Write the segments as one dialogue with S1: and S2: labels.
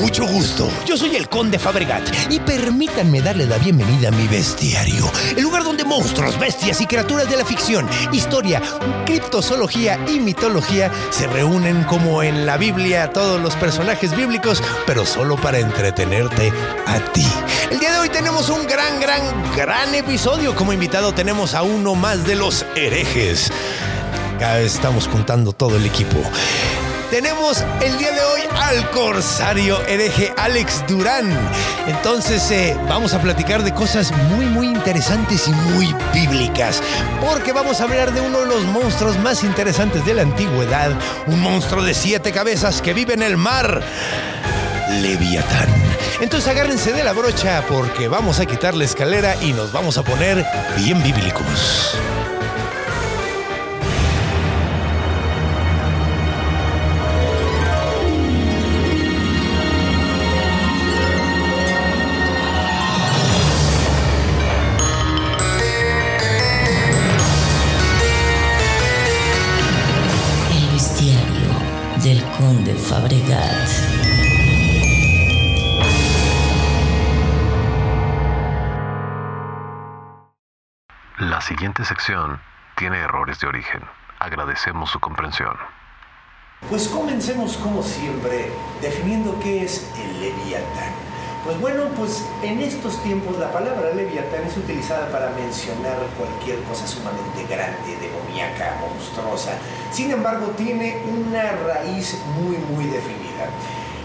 S1: Mucho gusto. Yo soy el Conde Fabregat y permítanme darle la bienvenida a mi bestiario, el lugar donde monstruos, bestias y criaturas de la ficción, historia, criptozoología y mitología se reúnen como en la Biblia todos los personajes bíblicos, pero solo para entretenerte a ti. El día de hoy tenemos un gran, gran, gran episodio. Como invitado tenemos a uno más de los herejes. Estamos juntando todo el equipo. Tenemos el día de hoy al corsario hereje Alex Durán. Entonces eh, vamos a platicar de cosas muy muy interesantes y muy bíblicas. Porque vamos a hablar de uno de los monstruos más interesantes de la antigüedad. Un monstruo de siete cabezas que vive en el mar. Leviatán. Entonces agárrense de la brocha porque vamos a quitar la escalera y nos vamos a poner bien bíblicos.
S2: Conde Fabregat.
S3: La siguiente sección tiene errores de origen. Agradecemos su comprensión.
S4: Pues comencemos como siempre definiendo qué es el leviatán. Pues bueno, pues en estos tiempos la palabra leviatán es utilizada para mencionar cualquier cosa sumamente grande, demoníaca, monstruosa. Sin embargo, tiene una raíz muy, muy definida.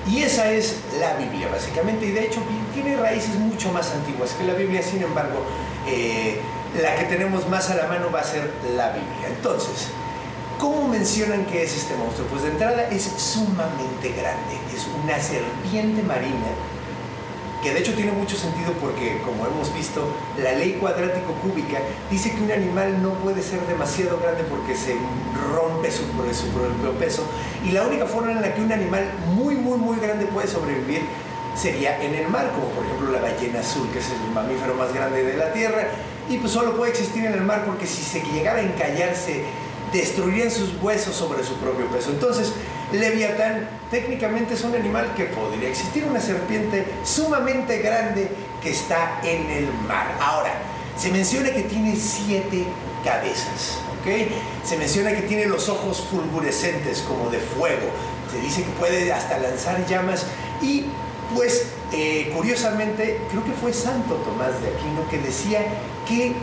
S4: Y esa es la Biblia, básicamente. Y de hecho, tiene raíces mucho más antiguas que la Biblia. Sin embargo, eh, la que tenemos más a la mano va a ser la Biblia. Entonces, ¿Cómo mencionan que es este monstruo? Pues de entrada es sumamente grande, es una serpiente marina, que de hecho tiene mucho sentido porque, como hemos visto, la ley cuadrático-cúbica dice que un animal no puede ser demasiado grande porque se rompe su, su propio peso, y la única forma en la que un animal muy, muy, muy grande puede sobrevivir sería en el mar, como por ejemplo la ballena azul, que es el mamífero más grande de la Tierra, y pues solo puede existir en el mar porque si se llegara a encallarse destruirían sus huesos sobre su propio peso. Entonces, Leviatán técnicamente es un animal que podría existir, una serpiente sumamente grande que está en el mar. Ahora, se menciona que tiene siete cabezas, ¿ok? Se menciona que tiene los ojos fulgurescentes como de fuego. Se dice que puede hasta lanzar llamas y pues eh, curiosamente creo que fue Santo Tomás de Aquino que decía que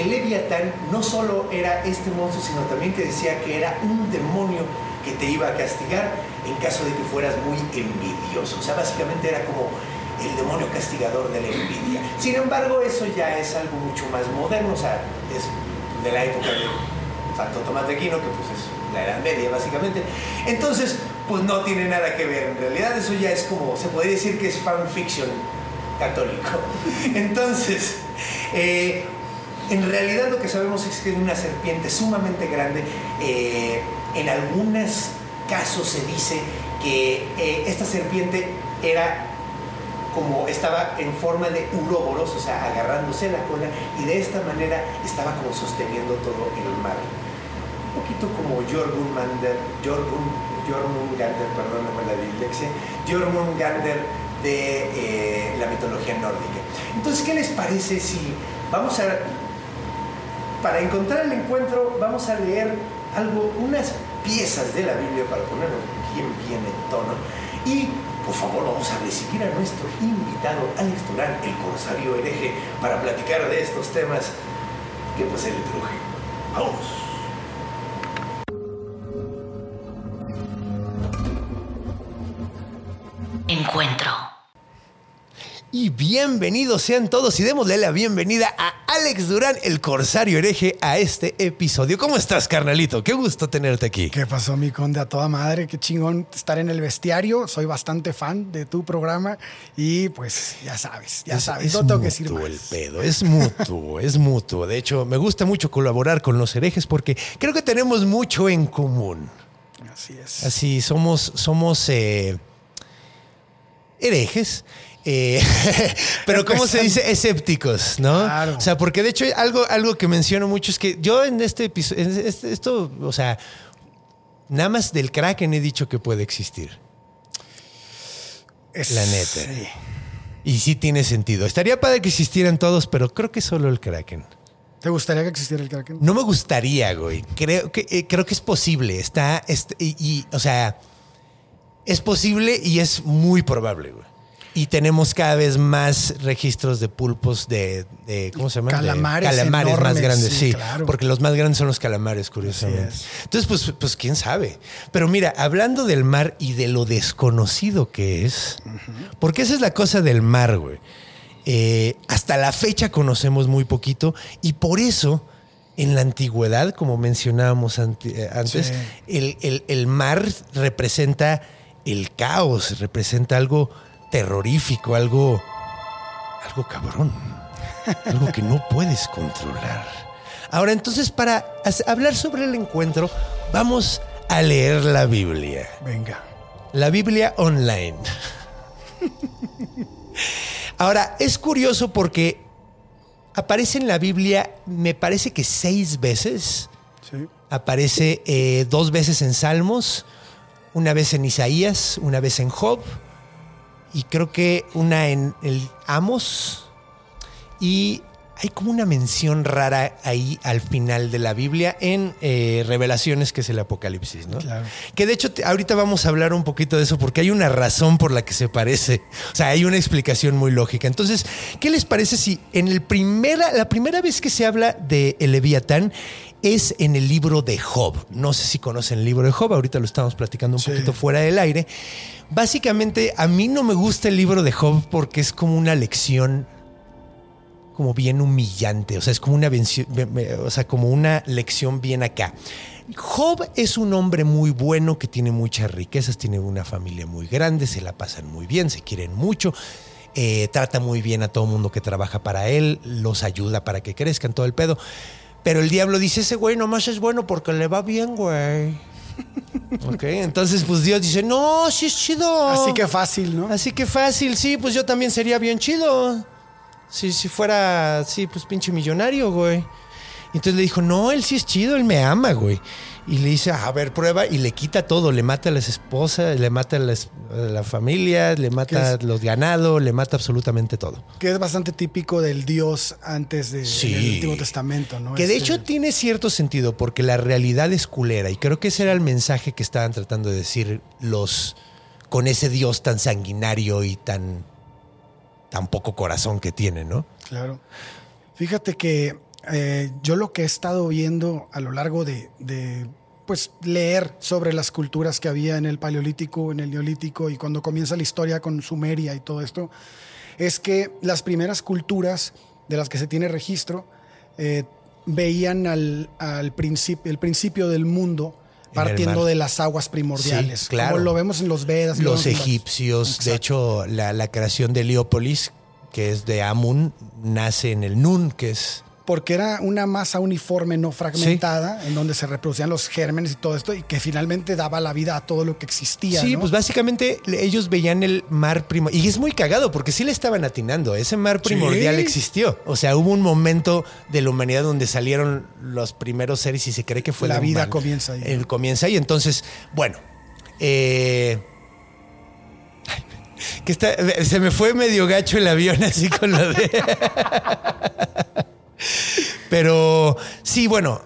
S4: el Leviatán no solo era este monstruo, sino también que decía que era un demonio que te iba a castigar en caso de que fueras muy envidioso. O sea, básicamente era como el demonio castigador de la envidia. Sin embargo, eso ya es algo mucho más moderno, o sea, es de la época de Santo Tomás de Aquino, que pues es la Edad Media básicamente. Entonces, pues no tiene nada que ver. En realidad eso ya es como, se podría decir que es fanfiction católico. Entonces, eh, en realidad lo que sabemos es que es una serpiente sumamente grande. Eh, en algunos casos se dice que eh, esta serpiente era como estaba en forma de uroboros, o sea, agarrándose la cola, y de esta manera estaba como sosteniendo todo el mar. Un poquito como Jormungander, Jormungander, perdóname la dislexia, Jormungander de eh, la mitología nórdica. Entonces, ¿qué les parece si vamos a para encontrar el encuentro vamos a leer algo, unas piezas de la Biblia para ponerlo bien, bien en tono. Y por favor vamos a recibir a nuestro invitado Alex Durán, el corsario hereje, para platicar de estos temas que pues él truje. Vamos. Bienvenidos sean todos y démosle la bienvenida a Alex Durán, el corsario hereje, a este episodio. ¿Cómo estás, carnalito? Qué gusto tenerte aquí.
S5: ¿Qué pasó, mi conde? A toda madre, qué chingón estar en el bestiario. Soy bastante fan de tu programa y pues ya sabes, ya
S4: Es-
S5: sabes,
S4: es
S5: no tengo que decir
S4: mutuo
S5: más.
S4: el pedo, es mutuo, es mutuo. De hecho, me gusta mucho colaborar con los herejes porque creo que tenemos mucho en común.
S5: Así es.
S4: Así somos, somos eh, herejes. Eh, pero ¿cómo se dice? Escépticos, ¿no?
S5: Claro.
S4: O sea, porque de hecho algo, algo que menciono mucho es que yo en este episodio, en este- esto, o sea, nada más del Kraken he dicho que puede existir.
S5: Es-
S4: La neta.
S5: sí.
S4: Y sí tiene sentido. Estaría padre que existieran todos, pero creo que solo el Kraken.
S5: ¿Te gustaría que existiera el Kraken?
S4: No me gustaría, güey. Creo que, eh, creo que es posible. Está, est- y, y, o sea, es posible y es muy probable, güey. Y tenemos cada vez más registros de pulpos de, de- ¿cómo se llama? De
S5: Calamares
S4: calamares más grandes,
S5: sí,
S4: sí.
S5: claro.
S4: Porque los más grandes son los calamares, curiosamente. Entonces, pues, pues, quién sabe. Pero mira, hablando del mar y de lo desconocido que es, porque esa es la cosa del mar, güey. Eh, hasta la fecha conocemos muy poquito y por eso en la antigüedad, como mencionábamos ante- eh, antes,
S5: Sí.
S4: el, el- el mar representa el caos, representa algo terrorífico, algo, algo cabrón, algo que no puedes controlar. Ahora, entonces, para hablar sobre el encuentro, vamos a leer la Biblia.
S5: Venga.
S4: La Biblia online. Ahora, es curioso porque aparece en la Biblia, me parece que seis veces.
S5: Sí.
S4: Aparece eh, dos veces en Salmos, una vez en Isaías, una vez en Job, y creo que una en el Amos. Y hay como una mención rara ahí al final de la Biblia en eh, Revelaciones, que es el Apocalipsis, ¿no?
S5: Claro.
S4: Que de hecho te- ahorita vamos a hablar un poquito de eso porque hay una razón por la que se parece. O sea, hay una explicación muy lógica. Entonces, ¿qué les parece si en el primera, la primera vez que se habla de el Leviatán es en el libro de Job? No sé si conocen el libro de Job, ahorita lo estamos platicando un
S5: Sí.
S4: poquito fuera del aire. Básicamente, a mí no me gusta el libro de Job porque es como una lección como bien humillante, o sea, es como una o sea, como una lección bien acá. Job es un hombre muy bueno que tiene muchas riquezas, tiene una familia muy grande, se la pasan muy bien, se quieren mucho, eh, trata muy bien a todo mundo que trabaja para él, los ayuda para que crezcan todo el pedo. Pero el diablo dice, ese güey nomás es bueno porque le va bien, güey. Ok, entonces pues Dios dice, no, sí es chido.
S5: Así que fácil, ¿no?
S4: Así que fácil, sí, pues yo también sería bien chido. Si, si fuera, sí, pues pinche millonario, güey. Y entonces le dijo, no, él sí es chido, él me ama, güey. Y le dice, a ver, prueba, y le quita todo, le mata a las esposas, le mata a las- a la, familia, le mata
S5: ¿Qué
S4: a los ganados, le mata absolutamente todo.
S5: Que es bastante típico del Dios antes de,
S4: Sí.
S5: del Antiguo Testamento, ¿no?
S4: Que de
S5: Este-
S4: hecho tiene cierto sentido porque la realidad es culera y creo que ese era el mensaje que estaban tratando de decir los con ese Dios tan sanguinario y tan tan poco corazón que tiene, ¿no?
S5: Claro. Fíjate que eh, yo lo que he estado viendo a lo largo de, de, pues leer sobre las culturas que había en el Paleolítico, en el Neolítico y cuando comienza la historia con Sumeria y todo esto, es que las primeras culturas de las que se tiene registro eh, veían al, al principio, el principio del mundo partiendo de las aguas primordiales,
S4: Sí, claro.
S5: como lo vemos en los Vedas. lo
S4: Los egipcios, de hecho, la, la creación de Heliópolis, que es de Amun, nace en el Nun, que es
S5: porque era una masa uniforme no fragmentada en donde se reproducían los gérmenes y todo esto y que finalmente daba la vida a todo lo que existía.
S4: Sí,
S5: ¿no?
S4: pues básicamente ellos veían el mar primordial. Y es muy cagado porque sí le estaban atinando. Ese mar primordial
S5: Sí.
S4: existió. O sea, hubo un momento de la humanidad donde salieron los primeros seres y se cree que fue
S5: La vida comienza ahí.
S4: El comienza ahí. Entonces, bueno. eh, que está, se me fue medio gacho el avión así con lo de. Pero sí, bueno,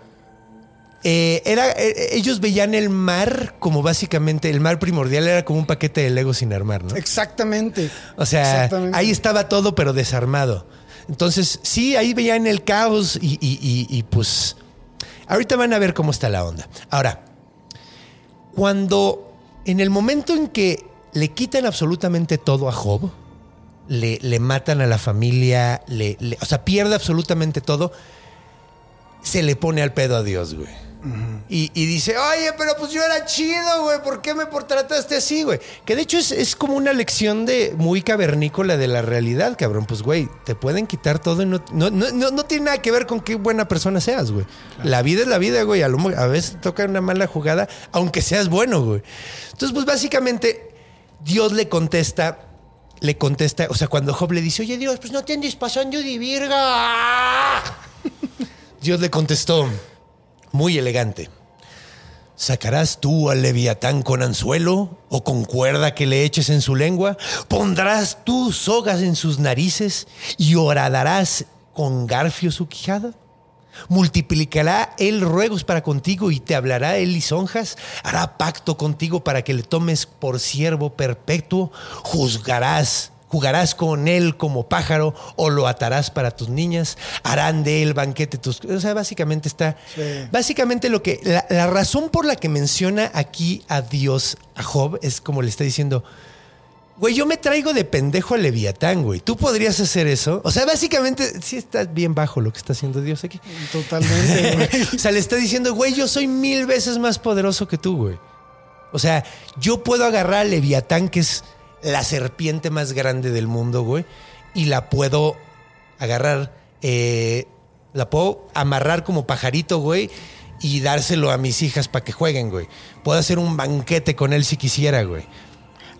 S4: eh, era, eh, ellos veían el mar como básicamente, el mar primordial era como un paquete de Lego sin armar, ¿no?
S5: Exactamente.
S4: O sea,
S5: Exactamente.
S4: ahí estaba todo, pero desarmado. Entonces, sí, ahí veían el caos y, y- y- y, pues, ahorita van a ver cómo está la onda. Ahora, cuando, en el momento en que le quitan absolutamente todo a Job, le, le matan a la familia, le, le- o sea, pierde absolutamente todo, se le pone al pedo a Dios, güey. y, y dice, oye, pero pues yo era chido, güey, ¿por qué me trataste así, güey? Que de hecho es, es como una lección de muy cavernícola de la realidad, cabrón. Pues, güey, te pueden quitar todo y no, no, no, no- tiene nada que ver con qué buena persona seas, güey. La vida es la vida, güey. A, lo a veces toca una mala jugada, aunque seas bueno, güey. Entonces, pues básicamente, Dios le contesta le contesta, o sea, cuando Job le dice, oye Dios, pues no te andes pasando de virga. Dios le contestó, muy elegante. ¿Sacarás tú al leviatán con anzuelo o con cuerda que le eches en su lengua? ¿Pondrás tú sogas en sus narices y horadarás con garfio su quijada? Multiplicará él ruegos para contigo y te hablará él lisonjas. Hará pacto contigo para que le tomes por siervo perpetuo. Juzgarás, jugarás con él como pájaro o lo atarás para tus niñas. Harán de él banquete tus. O sea, básicamente está.
S5: Sí.
S4: Básicamente lo que. La, la razón por la que menciona aquí a Dios, a Job, es como le está diciendo. Güey, yo me traigo de pendejo a Leviatán, güey. ¿Tú podrías hacer eso? O sea, básicamente, sí está bien bajo lo que está haciendo Dios aquí.
S5: Totalmente, güey.
S4: o sea, le está diciendo, güey, yo soy mil veces más poderoso que tú, güey. O sea, yo puedo agarrar a Leviatán, que es la serpiente más grande del mundo, güey, y la puedo agarrar, eh, la puedo amarrar como pajarito, güey, y dárselo a mis hijas para que jueguen, güey. Puedo hacer un banquete con él si quisiera, güey.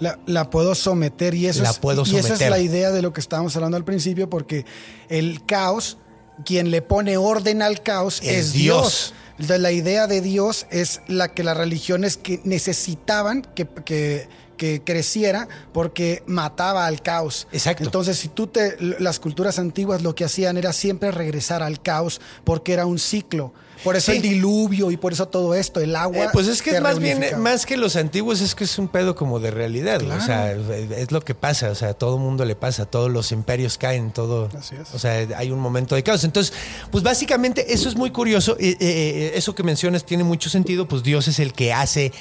S5: La, la puedo someter y eso,
S4: La
S5: es,
S4: puedo
S5: y esa es
S4: someter.
S5: la idea de lo que estábamos hablando al principio, porque el caos, quien le pone orden al caos
S4: Es
S5: es,
S4: Dios.
S5: Dios. Entonces, la idea de Dios es la que las religiones que necesitaban que, que- que creciera porque mataba al caos.
S4: Exacto.
S5: Entonces, si tú te. Las culturas antiguas lo que hacían era siempre regresar al caos porque era un ciclo. Por eso
S4: Sí.
S5: el diluvio y por eso todo esto, el agua.
S4: Eh, pues es que es más bien,
S5: reunificaba.
S4: más que los antiguos, es que es un pedo como de realidad. O sea, es lo que pasa. O sea, a todo mundo le pasa. Todos los imperios caen, todo.
S5: Así es.
S4: O sea, hay un momento de caos. Entonces, pues básicamente eso es muy curioso. Eh, eh, eh, eso que mencionas tiene mucho sentido. Pues Dios es el que hace,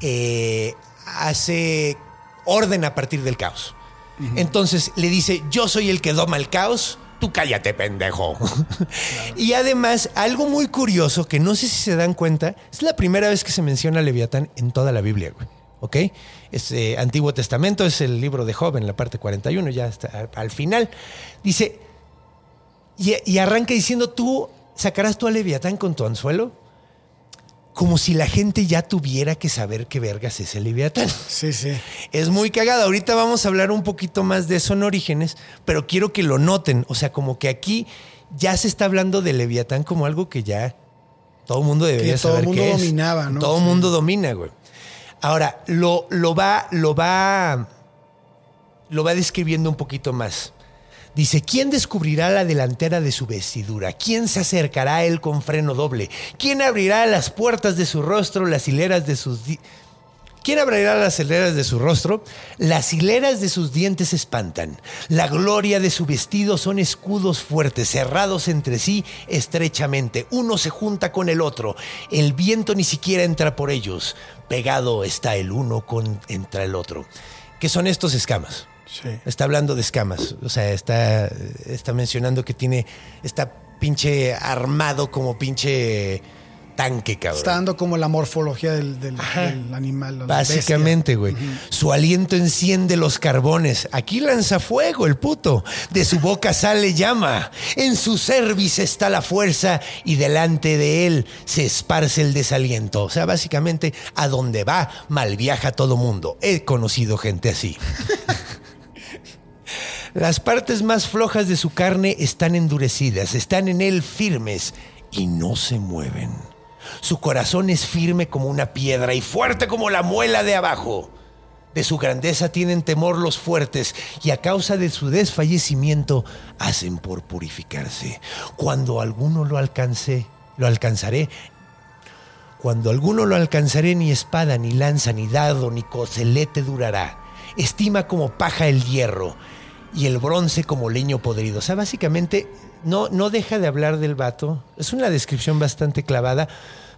S4: eh, hace orden a partir del caos. Entonces le dice, yo soy el que doma el caos, tú cállate, pendejo. Y además, algo muy curioso que no sé si se dan cuenta, es la primera vez que se menciona Leviatán en toda la Biblia, güey. ¿Ok? Es eh, Antiguo Testamento, es el libro de Job en la parte 41, ya al, al final. Dice, y, y arranca diciendo, tú sacarás tú a Leviatán con tu anzuelo, como si la gente ya tuviera que saber qué vergas es el Leviatán.
S5: Sí, sí.
S4: Es muy cagada. Ahorita vamos a hablar un poquito más de eso en Orígenes, pero quiero que lo noten. O sea, como que aquí ya se está hablando de Leviatán como algo que ya todo el mundo debería
S5: Que todo
S4: saber
S5: mundo
S4: qué es.
S5: dominaba, ¿no?
S4: Todo el
S5: Sí.
S4: mundo domina, güey. Ahora, lo, lo va, lo va, lo va describiendo un poquito más. Dice, ¿quién descubrirá la delantera de su vestidura? ¿Quién se acercará a él con freno doble? ¿Quién abrirá las puertas de su rostro, las hileras de sus... ¿Quién abrirá las hileras de su rostro? Las hileras de sus dientes espantan. La gloria de su vestido son escudos fuertes, cerrados entre sí estrechamente. Uno se junta con el otro. El viento ni siquiera entra por ellos. Pegado está el uno con, entre el otro. ¿Qué son estos escamas?
S5: Sí.
S4: Está hablando de escamas. O sea, está, está mencionando que tiene. Está pinche armado como pinche tanque, cabrón.
S5: Está dando como la morfología del, del- del animal.
S4: Básicamente, güey. Su aliento enciende los carbones. Aquí lanza fuego el puto. De su boca sale llama. En su cerviz está la fuerza y delante de él se esparce el desaliento. O sea, básicamente, a donde va, mal viaja todo mundo. He conocido gente así. Las partes más flojas de su carne están endurecidas, están en él firmes y no se mueven. Su corazón es firme como una piedra y fuerte como la muela de abajo. De su grandeza tienen temor los fuertes y a causa de su desfallecimiento hacen por purificarse. Cuando alguno lo alcance, lo alcanzaré. Cuando alguno lo alcanzaré ni espada, ni lanza, ni dado, ni coselete durará. Estima como paja el hierro y el bronce como leño podrido. O sea, básicamente no, no deja de hablar del vato. Es una descripción bastante clavada,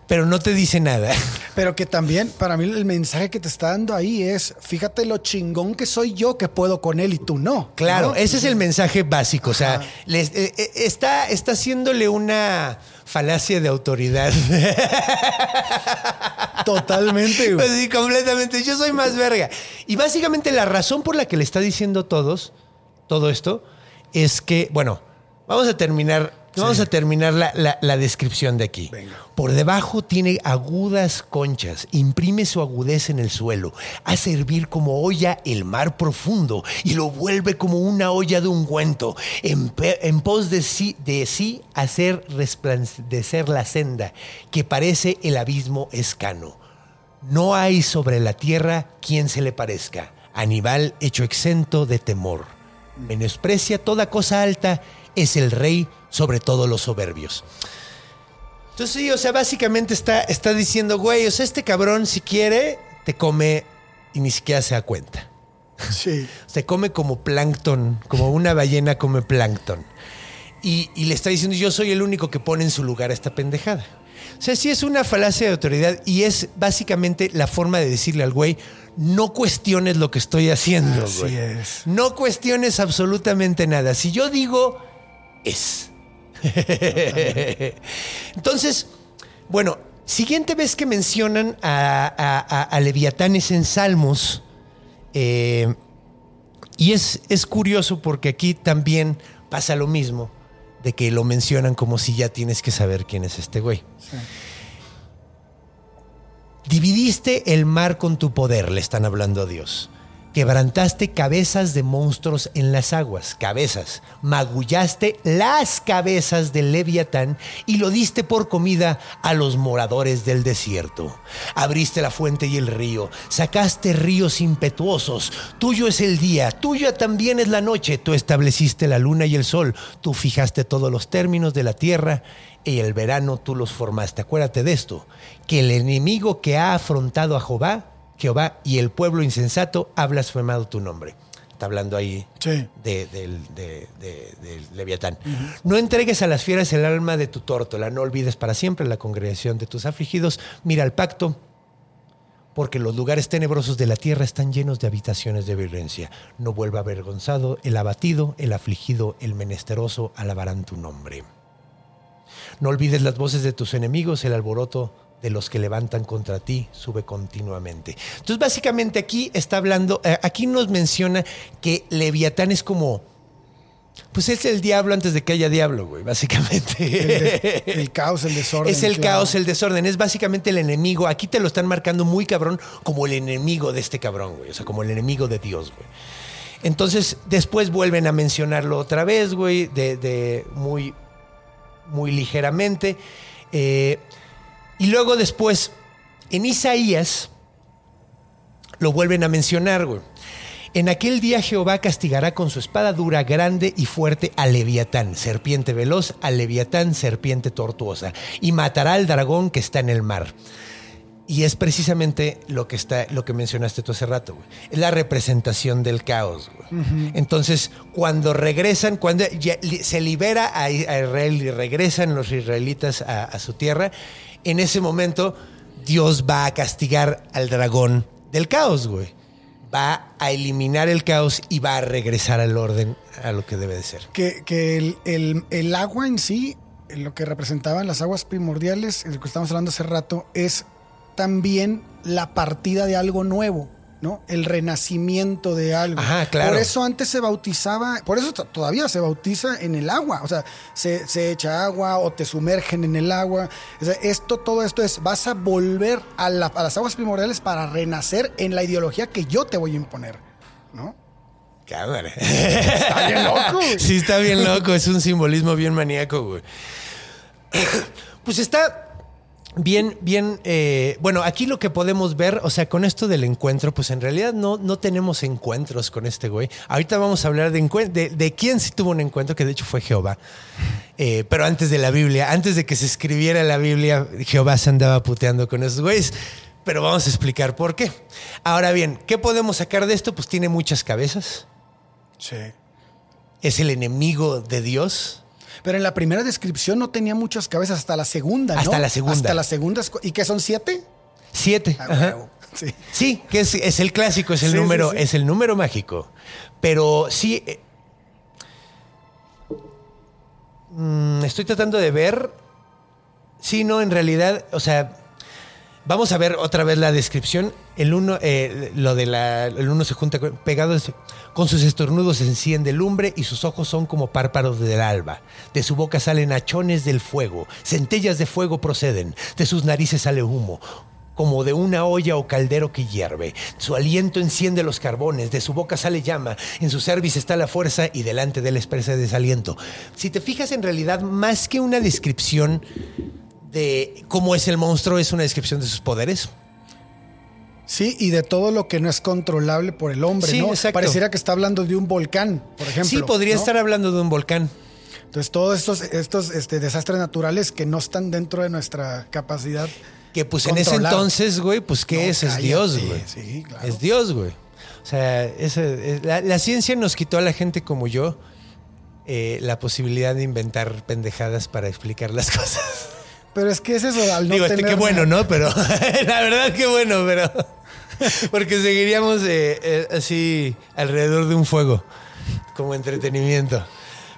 S4: pero no te dice nada.
S5: Pero que también, para mí, el mensaje que te está dando ahí es: fíjate lo chingón que soy yo que puedo con él y tú no.
S4: Claro,
S5: ¿no?
S4: ese es el mensaje básico. O sea, les- eh, eh, está, está haciéndole una falacia de autoridad.
S5: Totalmente, güey.
S4: Pues sí, completamente. Yo soy más verga. Y básicamente la razón por la que le está diciendo todos todo esto es que, bueno, vamos a terminar. Vamos a terminar la, la- la descripción de aquí.
S5: Venga.
S4: Por debajo tiene agudas conchas, imprime su agudez en el suelo, hace hervir como olla el mar profundo y lo vuelve como una olla de ungüento, en, en pos de sí, de sí hacer resplandecer la senda que parece el abismo escano. No hay sobre la tierra quien se le parezca, animal hecho exento de temor. Menosprecia toda cosa alta, es el rey sobre todos los soberbios. Entonces sí, o sea, básicamente está, está diciendo, güey, o sea, este cabrón si quiere, te come y ni siquiera se da cuenta.
S5: Sí.
S4: Se come como plancton, como una ballena come plancton. Y, y le está diciendo, yo soy el único que pone en su lugar a esta pendejada. O sea, sí es una falacia de autoridad y es básicamente la forma de decirle al güey, no cuestiones lo que estoy haciendo,
S5: Así
S4: güey.
S5: es.
S4: No cuestiones absolutamente nada. Si yo digo, es. Entonces, bueno, siguiente vez que mencionan a, a- a- a Leviatán es en Salmos. eh, y es, es curioso porque aquí también pasa lo mismo, de que lo mencionan como si ya tienes que saber quién es este güey. Dividiste el mar con tu poder, le están hablando a Dios. Quebrantaste cabezas de monstruos en las aguas, cabezas. Magullaste las cabezas del leviatán y lo diste por comida a los moradores del desierto. Abriste la fuente y el río, sacaste ríos impetuosos. Tuyo es el día, tuya también es la noche. Tú estableciste la luna y el sol, tú fijaste todos los términos de la tierra y el verano tú los formaste. Acuérdate de esto, que el enemigo que ha afrontado a Jehová, Jehová y el pueblo insensato ha blasfemado tu nombre. Está hablando ahí
S5: Sí.
S4: del- de- Leviatán. No entregues a las fieras el alma de tu tórtola, no olvides para siempre la congregación de tus afligidos. Mira el pacto, porque los lugares tenebrosos de la tierra están llenos de habitaciones de violencia. No vuelva avergonzado el abatido, el afligido, el menesteroso, alabarán tu nombre. No olvides las voces de tus enemigos, el alboroto de los que levantan contra ti sube continuamente. Entonces, básicamente aquí está hablando, eh, aquí nos menciona que Leviatán es como, pues es el diablo antes de que haya diablo, güey, básicamente.
S5: El, de- el caos, el desorden.
S4: Es el
S5: claro.
S4: caos, el desorden, es básicamente el enemigo. Aquí te lo están marcando muy cabrón como el enemigo de este cabrón, güey. O sea, como el enemigo de Dios, güey. Entonces, después vuelven a mencionarlo otra vez, güey, de, de muy, muy ligeramente. Eh, y luego después, en Isaías, lo vuelven a mencionar, güey. En aquel día Jehová castigará con su espada dura, grande y fuerte a Leviatán, serpiente veloz, a Leviatán, serpiente tortuosa, y matará al dragón que está en el mar. Y es precisamente lo que está, lo que mencionaste tú hace rato, güey. Es la representación del caos, güey. Entonces, cuando regresan, cuando ya se libera a, Israel y regresan los israelitas a, a su tierra, en ese momento Dios va a castigar al dragón del caos, güey. Va a eliminar el caos y va a regresar al orden, a lo que debe de ser.
S5: Que, que el, el- el agua en sí, lo que representaban las aguas primordiales, de lo que estamos hablando hace rato, es también la partida de algo nuevo, ¿no? El renacimiento de algo.
S4: Ajá, claro.
S5: Por eso antes se bautizaba, por eso todavía se bautiza en el agua, o sea, se, se echa agua o te sumergen en el agua. O sea, esto, todo esto es, vas a volver a, la- a las aguas primordiales para renacer en la ideología que yo te voy a imponer, ¿no?
S4: Cámara.
S5: Está bien loco, güey.
S4: Sí, está bien loco. Es un simbolismo bien maníaco, güey. Pues está bien, bien. eh, bueno, aquí lo que podemos ver, o sea, con esto del encuentro, pues en realidad no, no tenemos encuentros con este güey. Ahorita vamos a hablar de, de, de quién sí tuvo un encuentro, que de hecho fue Jehová. Eh, pero antes de la Biblia, antes de que se escribiera la Biblia, Jehová se andaba puteando con esos güeyes. Pero vamos a explicar por qué. Ahora bien, ¿qué podemos sacar de esto? Pues tiene muchas cabezas
S5: Sí.
S4: es el enemigo de Dios.
S5: Pero en la primera descripción no tenía muchas cabezas, hasta la segunda, ¿no?
S4: Hasta la segunda.
S5: Hasta la segunda. ¿Y qué son siete?
S4: Siete.
S5: Ah,
S4: ajá.
S5: Sí.
S4: Sí, que es, es el clásico, es el
S5: sí,
S4: número,
S5: sí.
S4: es el número mágico. Pero sí. eh, mm, estoy tratando de ver. Sí, no, en realidad, o sea. Vamos a ver otra vez la descripción. El uno, eh, lo de la, el uno se junta pegado, con sus estornudos se enciende lumbre y sus ojos son como párpados del alba. De su boca salen hachones del fuego, centellas de fuego proceden. De sus narices sale humo, como de una olla o caldero que hierve. Su aliento enciende los carbones, de su boca sale llama, en su cerviz está la fuerza y delante de él expresa desaliento. Si te fijas, en realidad, más que una descripción de cómo es el monstruo, es una descripción de sus poderes.
S5: Sí, y de todo lo que no es controlable por el hombre,
S4: Sí,
S5: ¿no?
S4: exacto.
S5: Pareciera que está hablando de un volcán, por ejemplo.
S4: sí, podría
S5: ¿no?
S4: estar hablando de un volcán.
S5: Entonces, todos estos, estos este, desastres naturales que no están dentro de nuestra capacidad.
S4: Que pues en ese entonces, güey, pues ¿qué
S5: No,
S4: es? Es Dios, güey.
S5: sí, claro.
S4: Es Dios, güey. O sea, es- la, la ciencia nos quitó a la gente como yo eh, la posibilidad de inventar pendejadas para explicar las cosas.
S5: Pero es que es eso, al no
S4: Digo, este,
S5: tener
S4: qué bueno, ¿no? Pero la verdad, qué bueno, pero. Porque seguiríamos eh, eh, así alrededor de un fuego, como entretenimiento.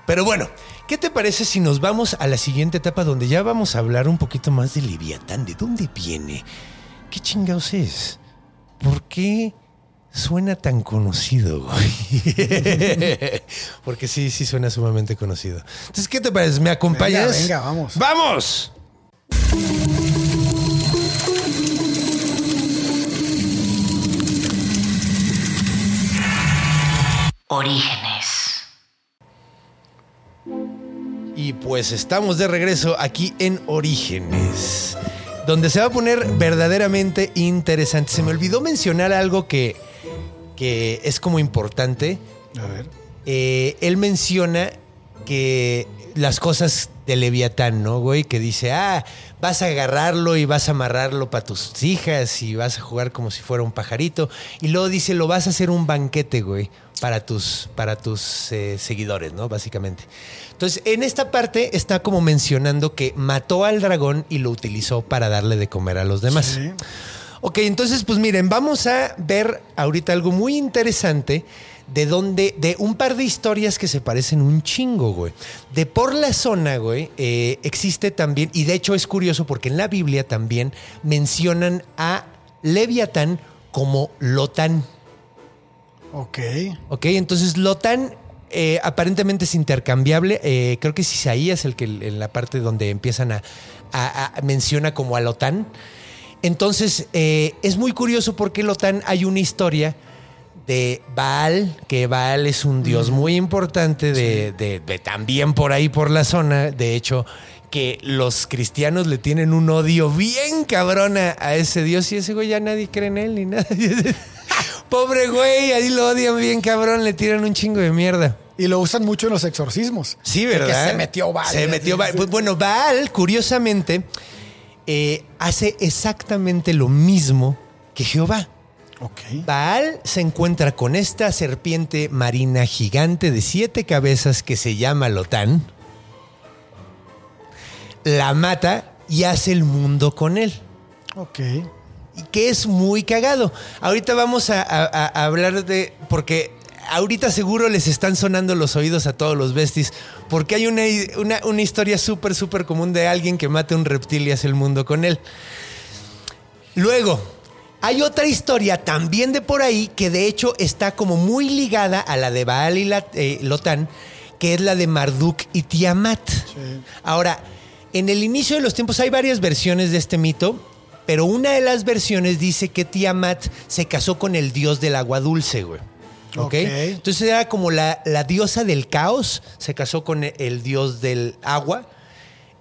S4: Pero bueno, ¿qué te parece si nos vamos a la siguiente etapa donde ya vamos a hablar un poquito más de Leviatán? ¿De dónde viene? ¿Qué chingados es? ¿Por qué suena tan conocido, güey? Porque sí, sí suena sumamente conocido. Entonces, ¿qué te parece? ¿Me acompañas?
S5: Venga, venga, vamos.
S4: ¡Vamos!
S1: Orígenes.
S4: Y pues estamos de regreso aquí en Orígenes, donde se va a poner verdaderamente interesante. Se me olvidó mencionar algo que, que es como importante.
S5: A ver.
S4: Eh, él menciona que las cosas de Leviatán, ¿no, güey? Que dice, ah, vas a agarrarlo y vas a amarrarlo para tus hijas y vas a jugar como si fuera un pajarito. Y luego dice, lo vas a hacer un banquete, güey, para tus, para tus eh, seguidores, ¿no? Básicamente. Entonces, en esta parte está como mencionando que mató al dragón y lo utilizó para darle de comer a los demás.
S5: Sí.
S4: Ok, entonces, pues miren, vamos a ver ahorita algo muy interesante de donde, de un par de historias que se parecen un chingo, güey. De por la zona, güey, eh, existe también, y de hecho es curioso porque en la Biblia también mencionan a Leviatán como Lotán.
S5: Ok.
S4: Ok, entonces Lotán eh, aparentemente es intercambiable. Eh, creo que es Isaías el que en la parte donde empiezan a, a- a- menciona como a Lotán. Entonces eh, es muy curioso porque Lotán hay una historia de Baal, que Baal es un dios muy importante de, de- de también por ahí por la zona. De hecho, que los cristianos le tienen un odio bien cabrón a, ese dios y ese güey ya nadie cree en él ni nada. Pobre güey, ahí lo odian bien cabrón, le tiran un chingo de mierda.
S5: Y lo usan mucho en los exorcismos.
S4: Sí, ¿verdad?
S5: Que se metió Baal.
S4: Se metió Baal. Pues, bueno, Baal, curiosamente, eh, hace exactamente lo mismo que Jehová. Baal se encuentra con esta serpiente marina gigante de siete cabezas que se llama Lotán. La mata y hace el mundo con él.
S5: Ok.
S4: Y que es muy cagado. Ahorita vamos a, a- a hablar de. Porque ahorita seguro les están sonando los oídos a todos los besties. Porque hay una, una- una historia súper, súper común de alguien que mata un reptil y hace el mundo con él. Luego, hay otra historia también de por ahí que de hecho está como muy ligada a la de Baal y la, eh, Lotán, que es la de Marduk y Tiamat. Ahora, en el inicio de los tiempos hay varias versiones de este mito, pero una de las versiones dice que Tiamat se casó con el dios del agua dulce, güey. ¿Ok?
S5: Ok.
S4: Entonces era como la, la diosa del caos, se casó con el, el dios del agua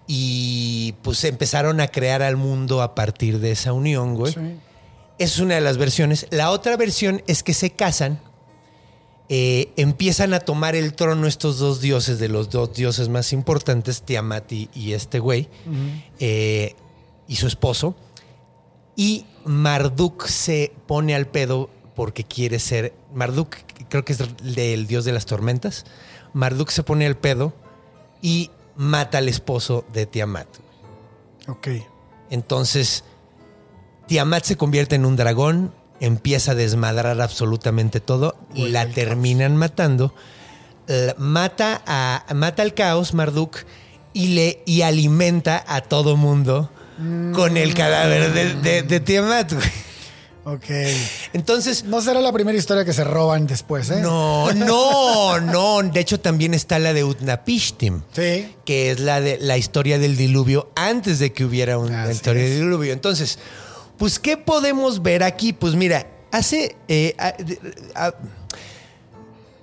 S4: y pues empezaron a crear al mundo a partir de esa unión, güey.
S5: Sí.
S4: Esa es una de las versiones. La otra versión es que se casan, eh, empiezan a tomar el trono estos dos dioses, de los dos dioses más importantes, Tiamat y, y este güey, eh, y su esposo. Y Marduk se pone al pedo porque quiere ser. Marduk, creo que es del dios de las tormentas. Marduk se pone al pedo y mata al esposo de Tiamat.
S5: Ok.
S4: Entonces, Tiamat se convierte en un dragón, empieza a desmadrar absolutamente todo y la terminan matando. Mata, a, mata al caos, Marduk, y, le, y alimenta a todo mundo con el cadáver de, de- de Tiamat. güey.
S5: Ok.
S4: Entonces,
S5: No será la primera historia que se roban después, ¿eh?
S4: no, no, no. De hecho, también está la de Utnapishtim.
S5: Sí.
S4: que es la de la historia del diluvio antes de que hubiera una
S5: Así
S4: historia del diluvio. Entonces, pues, ¿qué podemos ver aquí? Pues mira, hace. eh, a- de- a-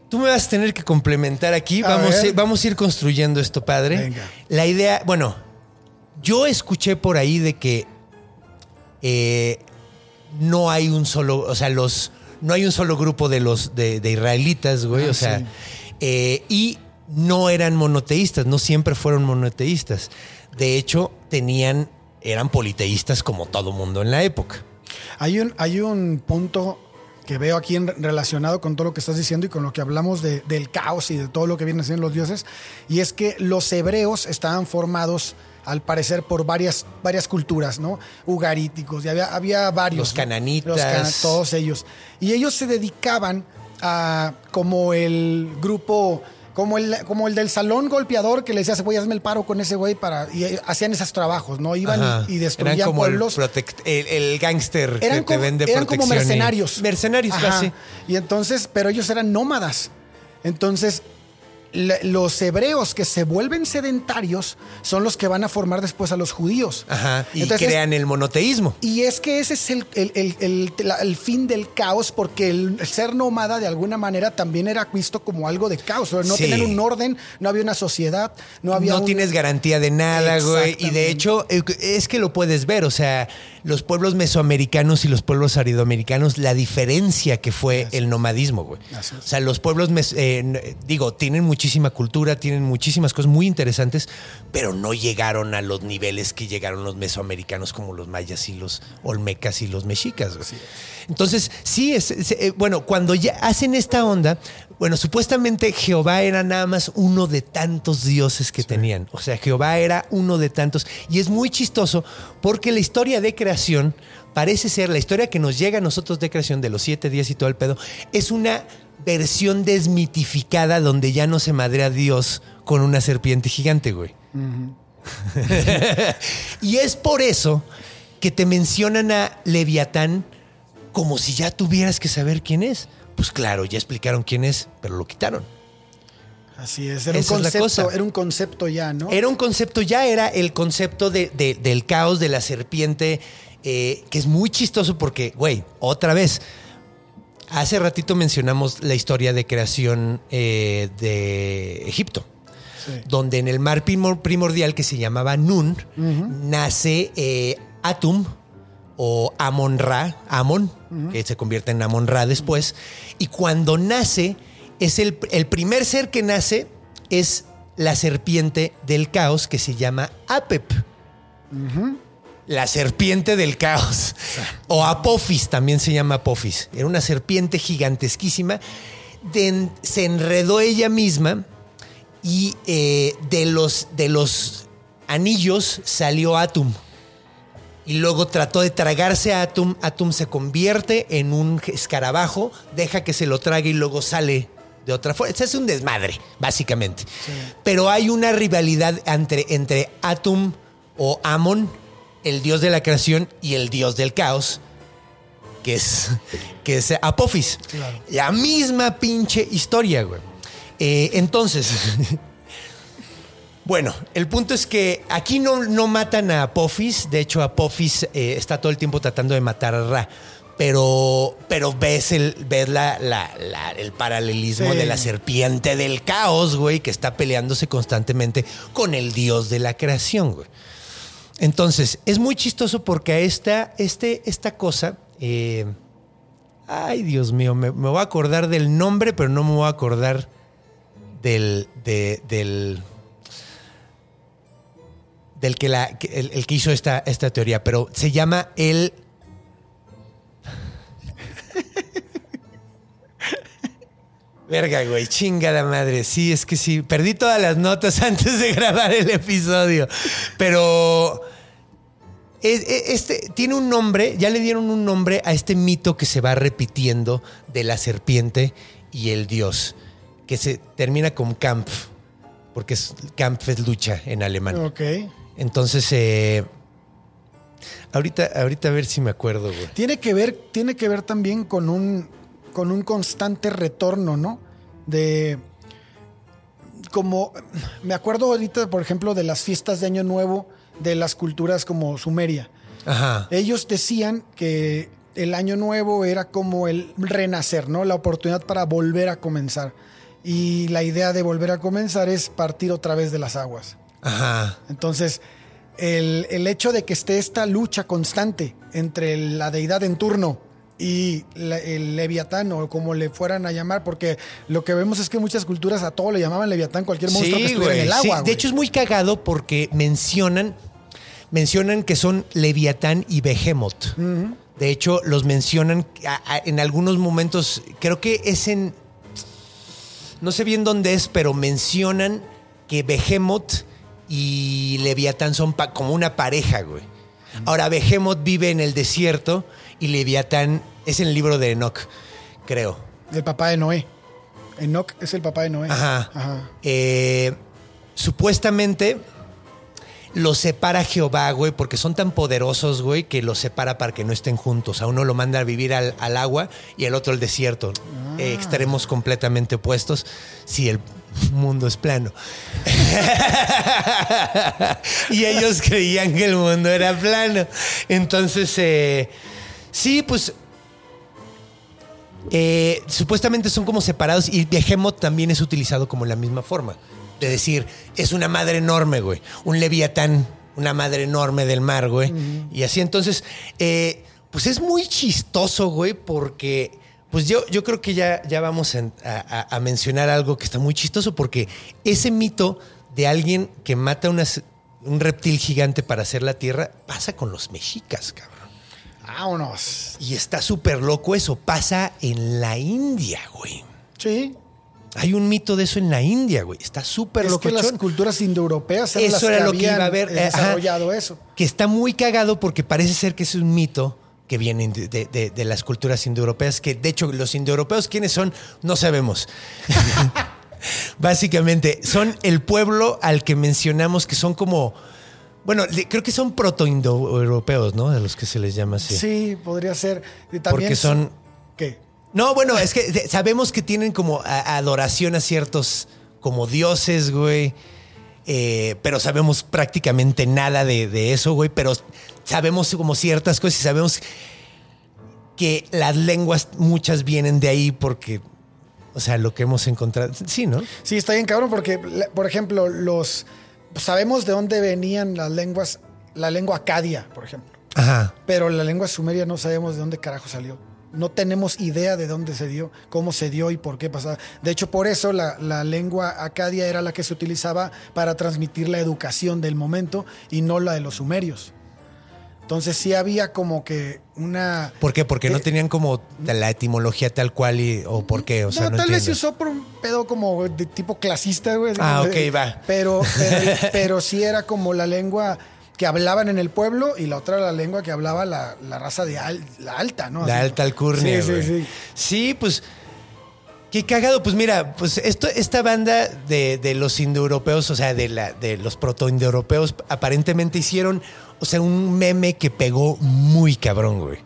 S4: tú me vas a tener que complementar aquí.
S5: A
S4: Vamos, a- vamos a ir construyendo esto, padre.
S5: Venga.
S4: La idea, bueno, yo escuché por ahí de que eh, no hay un solo, o sea, los, no hay un solo grupo de los de, de israelitas, güey,
S5: Ah,
S4: o sea,
S5: sí.
S4: eh, y no eran monoteístas, no siempre fueron monoteístas. De hecho, tenían, eran politeístas como todo mundo en la época.
S5: Hay un, hay un punto que veo aquí en- relacionado con todo lo que estás diciendo y con lo que hablamos de- del caos y de todo lo que vienen siendo los dioses, y es que los hebreos estaban formados, al parecer, por varias, varias culturas, ¿no? Ugaríticos, y había, había varios.
S4: Los
S5: ¿no?
S4: cananitas.
S5: Los cana- todos ellos. Y ellos se dedicaban a, como el grupo... Como el, como el del salón golpeador que le decía, güey, hazme el paro con ese güey para... Y eh, hacían esos trabajos, ¿no? Iban
S4: Ajá.
S5: y, destruían
S4: Eran como el,
S5: pueblos.
S4: protect- el, el gángster que te vende
S5: eran como
S4: y-
S5: mercenarios.
S4: Mercenarios,
S5: Ajá.
S4: casi.
S5: Y entonces, pero ellos eran nómadas. Entonces, los hebreos que se vuelven sedentarios son los que van a formar después a los judíos.
S4: Ajá. Y
S5: Entonces,
S4: crean el monoteísmo.
S5: y es que ese es el, el- el- el- fin del caos, porque el ser nómada de alguna manera también era visto como algo de caos. No
S4: Sí.
S5: tener un orden, no había una sociedad, no había
S4: no
S5: un-
S4: tienes garantía de nada, güey. Y de hecho, eh, es que lo puedes ver. O sea, los pueblos mesoamericanos y los pueblos aridoamericanos, la diferencia que fue el nomadismo, güey. O sea, los pueblos, mes- eh, digo, tienen muchísima cultura, tienen muchísimas cosas muy interesantes, pero no llegaron a los niveles que llegaron los mesoamericanos como los mayas y los olmecas y los mexicas. Entonces, sí, es, es, eh, bueno, cuando ya hacen esta onda, bueno, supuestamente Jehová era nada más uno de tantos dioses que tenían. O sea, Jehová era uno de tantos. Y es muy chistoso porque la historia de creación parece ser, la historia que nos llega a nosotros de creación de los siete días y todo el pedo, es una versión desmitificada donde ya no se madrea Dios con una serpiente gigante, güey. y es por eso que te mencionan a Leviatán como si ya tuvieras que saber quién es. Pues claro, ya explicaron quién es, pero lo quitaron.
S5: Así es, era un,
S4: es la
S5: concepto,
S4: cosa.
S5: era un concepto ya, ¿no?
S4: Era un concepto, ya era el concepto de- de- del caos de la serpiente, eh, que es muy chistoso porque, güey, otra vez, hace ratito mencionamos la historia de creación eh, de Egipto.
S5: Sí.
S4: donde en el mar primor- primordial que se llamaba Nun, nace eh, Atum o Amon Ra, Amon, que se convierte en Amon Ra después. Y cuando nace, es el, el primer ser que nace es la serpiente del caos que se llama Apep. La serpiente del caos. O Apophis, también se llama Apophis. Era una serpiente gigantesquísima. De- se enredó ella misma y eh, de, los, de los anillos salió Atum. Y luego trató de tragarse a Atum. Atum se convierte en un escarabajo, deja que se lo trague y luego sale de otra forma. Hace un desmadre, básicamente. Pero hay una rivalidad entre, entre Atum o Amon, el dios de la creación, y el dios del caos, que es, que es Apophis.
S5: Claro.
S4: La misma pinche historia, güey. Eh, entonces, bueno, el punto es que aquí no, no matan a Apophis. De hecho, Apophis eh, está todo el tiempo tratando de matar a Ra. Pero, pero ves, el, ves la, la- la- el paralelismo
S5: Sí.
S4: de la serpiente del caos, güey, que está peleándose constantemente con el dios de la creación, güey. Entonces, es muy chistoso porque a esta, este, esta cosa. eh, ay, Dios mío, me, voy a acordar del nombre, pero no me voy a acordar del. de- del. del que la. el que hizo esta, esta teoría. Pero se llama el. Verga, güey, chingada madre. Sí, es que sí. Perdí todas las notas antes de grabar el episodio. Pero. Es- Este tiene un nombre, ya le dieron un nombre a este mito que se va repitiendo de la serpiente y el dios, que se termina con Kampf, porque es, Kampf es lucha en alemán.
S5: Ok.
S4: Entonces, eh, ahorita, ahorita a ver si me acuerdo, güey.
S5: Tiene que ver, tiene que ver también con un, con un constante retorno, ¿no? De como me acuerdo ahorita, por ejemplo, de las fiestas de Año Nuevo de las culturas como Sumeria.
S4: Ajá.
S5: Ellos decían que el Año Nuevo era como el renacer, ¿no? La oportunidad para volver a comenzar. Y la idea de volver a comenzar es partir otra vez de las aguas.
S4: Ajá.
S5: Entonces, el, el hecho de que esté esta lucha constante entre la deidad en turno y la- el leviatán o como le fueran a llamar, porque lo que vemos es que muchas culturas a todo le llamaban leviatán, cualquier monstruo que estuviera en el
S4: sí.
S5: agua.
S4: De hecho, es muy cagado porque mencionan, mencionan que son Leviatán y Behemoth. De hecho, los mencionan a- a- en algunos momentos, creo que es en. No sé bien dónde es, pero mencionan que Behemoth y Leviatán son pa- como una pareja, güey. Ahora, Behemoth vive en el desierto y Leviatán es en el libro de Enoch, creo.
S5: el papá de Noé. Enoch es el papá de Noé.
S4: Ajá.
S5: Ajá.
S4: Eh, supuestamente los separa Jehová, güey, porque son tan poderosos, güey, que los separa para que no estén juntos. A uno lo manda a vivir al, al agua y al otro al desierto. Eh, extremos completamente opuestos si el mundo es plano. y ellos creían que el mundo era plano. Entonces, eh, sí, pues eh, supuestamente son como separados y Behemoth también es utilizado como la misma forma. De decir, es una madre enorme, güey. Un leviatán, una madre enorme del mar, güey. Y así entonces, eh, pues es muy chistoso, güey, porque pues yo, yo creo que ya, ya vamos a, a- a mencionar algo que está muy chistoso, porque ese mito de alguien que mata unas- un reptil gigante para hacer la tierra pasa con los mexicas, cabrón.
S5: Vámonos.
S4: Y está súper loco eso. Pasa en la India, güey.
S5: Sí.
S4: Hay un mito de eso en la India, güey. Está súper
S5: Es
S4: loco.
S5: que las culturas indoeuropeas eran
S4: Eso
S5: las
S4: era
S5: que
S4: lo que iba a ver.
S5: eh,
S4: ajá.
S5: desarrollado eso.
S4: Que está muy cagado porque parece ser que es un mito que viene de, de- de- de las culturas indoeuropeas, que de hecho los indoeuropeos, ¿quiénes son? No sabemos. Básicamente, son el pueblo al que mencionamos que son como... Bueno, creo que son proto-indoeuropeos, ¿no? De los que se les llama así.
S5: Sí, podría ser. Y también
S4: Porque son-. No, bueno, es que sabemos que tienen como adoración a ciertos como dioses, güey. Eh, pero sabemos prácticamente nada de, de eso, güey. Pero sabemos como ciertas cosas y sabemos que las lenguas muchas vienen de ahí porque, o sea, lo que hemos encontrado. Sí, ¿no?
S5: Sí, está bien cabrón porque, por ejemplo, los sabemos de dónde venían las lenguas, la lengua acadia, por ejemplo,
S4: Ajá.
S5: pero la lengua sumeria no sabemos de dónde carajo salió. No tenemos idea de dónde se dio, cómo se dio y por qué pasaba. De hecho, por eso la, la lengua acadia era la que se utilizaba para transmitir la educación del momento y no la de los sumerios. Entonces sí había como que una...
S4: ¿Por qué? Porque no
S5: Eh,
S4: tenían como la etimología tal cual y, o por qué. O sea,
S5: no, tal vez se usó por un pedo como de tipo clasista, güey.
S4: Ah, ok, va.
S5: Pero, pero, pero sí era como la lengua que hablaban en el pueblo y la otra la lengua que hablaba la, la raza de al- la alta, ¿no?
S4: La
S5: Así-
S4: alta alcurnia,
S5: Sí, sí, sí.
S4: Sí, pues. Qué cagado. Pues mira, pues esto, esta banda de, de los indoeuropeos, o sea, de, la, de los proto-indoeuropeos, aparentemente hicieron, o sea, un meme que pegó muy cabrón, güey.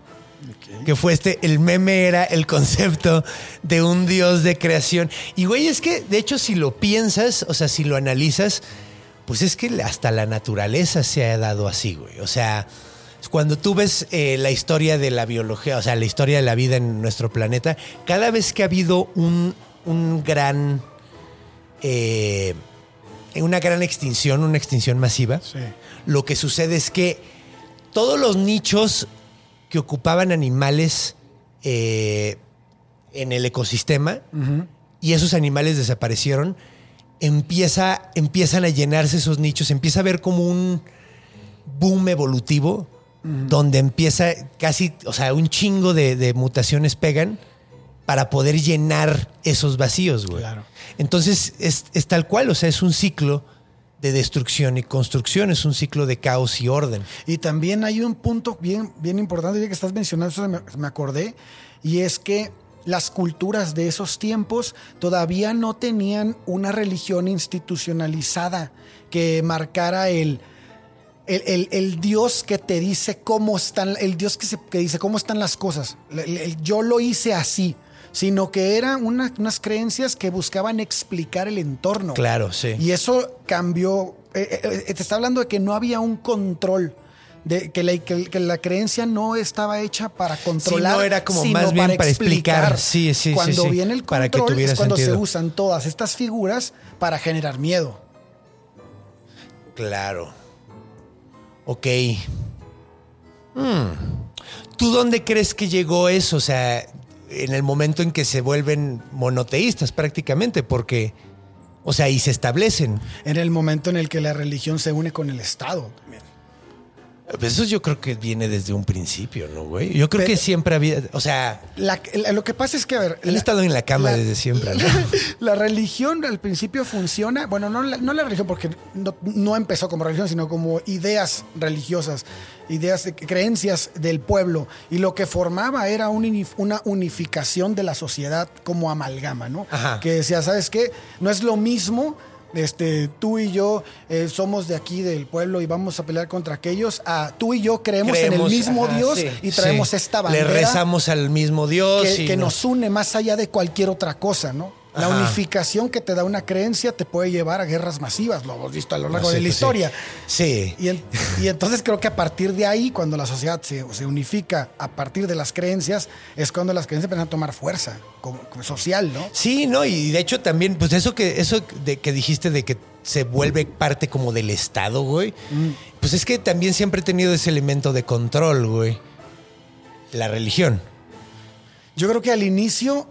S4: Que fue este, el meme era el concepto de un dios de creación. Y güey, es que, de hecho, si lo piensas, o sea, si lo analizas, pues es que hasta la naturaleza se ha dado así, güey. O sea, cuando tú ves eh, la historia de la biología, o sea, la historia de la vida en nuestro planeta, cada vez que ha habido un, un gran. eh, una gran extinción, una extinción masiva,
S5: Sí.
S4: lo que sucede es que todos los nichos que ocupaban animales eh, en el ecosistema y esos animales desaparecieron, empieza, empiezan a llenarse esos nichos, empieza a haber como un boom evolutivo donde empieza casi, o sea, un chingo de, de mutaciones pegan para poder llenar esos vacíos, güey.
S5: Claro.
S4: Entonces es, es tal cual, o sea, es un ciclo de destrucción y construcción, es un ciclo de caos y orden.
S5: Y también hay un punto bien, bien importante, ya que estás mencionando, eso me, me acordé, y es que las culturas de esos tiempos todavía no tenían una religión institucionalizada que marcara el, el, el- el Dios que te dice cómo están, el Dios que, se, que dice cómo están las cosas. Yo lo hice así, sino que eran una- unas creencias que buscaban explicar el entorno.
S4: Claro, sí.
S5: Y eso cambió. eh, eh, eh, te está hablando de que no había un control. De que, la, que- que la creencia no estaba hecha para controlar.
S4: no, era como
S5: sino
S4: más bien para explicar. Sí, sí, sí,
S5: Cuando
S4: sí.
S5: viene el control
S4: Para que tuviera
S5: es cuando
S4: sentido.
S5: se usan todas estas figuras para generar miedo.
S4: Claro. Ok. Hmm. ¿Tú dónde crees que llegó eso? O sea, en el momento en que se vuelven monoteístas prácticamente, porque, o sea, y se establecen.
S5: En el momento en el que la religión se une con el Estado. también.
S4: Eso yo creo que viene desde un principio, ¿no, güey? Yo creo
S5: Pero-
S4: que siempre había, o sea,
S5: La- la- lo que pasa es que, a ver.
S4: han
S5: la-
S4: estado en la cama desde siempre, ¿no?
S5: La religión al principio funciona, bueno, no la, no la religión porque no, no empezó como religión, sino como ideas religiosas, ideas, de- creencias del pueblo. Y lo que formaba era un una unificación de la sociedad como amalgama, ¿no?
S4: Ajá.
S5: Que decía, ¿sabes qué? No es lo mismo. Este, tú y yo eh, somos de aquí del pueblo y vamos a pelear contra aquellos. A tú y yo creemos, en el mismo
S4: ajá,
S5: Dios
S4: sí,
S5: y traemos
S4: sí.
S5: esta
S4: Le
S5: bandera
S4: rezamos al mismo Dios.
S5: que,
S4: y
S5: que
S4: no-
S5: nos une más allá de cualquier otra cosa, ¿no? La unificación que te da una creencia te puede llevar a guerras masivas, lo hemos visto a lo largo
S4: No, sí,
S5: de la
S4: pues sí.
S5: historia.
S4: Sí.
S5: Y, en- y entonces creo que a partir de ahí, cuando la sociedad se, se unifica a partir de las creencias, es cuando las creencias empiezan a tomar fuerza como, como social, ¿no?
S4: Sí, no, y de hecho también, pues eso que, eso de que dijiste de que se vuelve parte como del Estado, güey. Pues es que también siempre he tenido ese elemento de control, güey. La religión.
S5: Yo creo que al inicio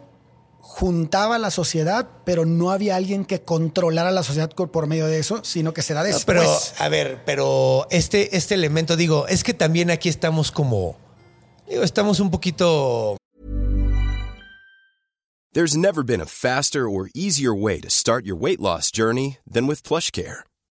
S5: juntaba a la sociedad, pero no había alguien que controlara la sociedad por medio de eso, sino que se da
S4: No,
S5: después.
S4: pero, a ver, pero este, este elemento, digo, es que también aquí estamos como. Digo, estamos un poquito.
S6: There's never been a faster or easier way to start your weight loss journey than with PlushCare.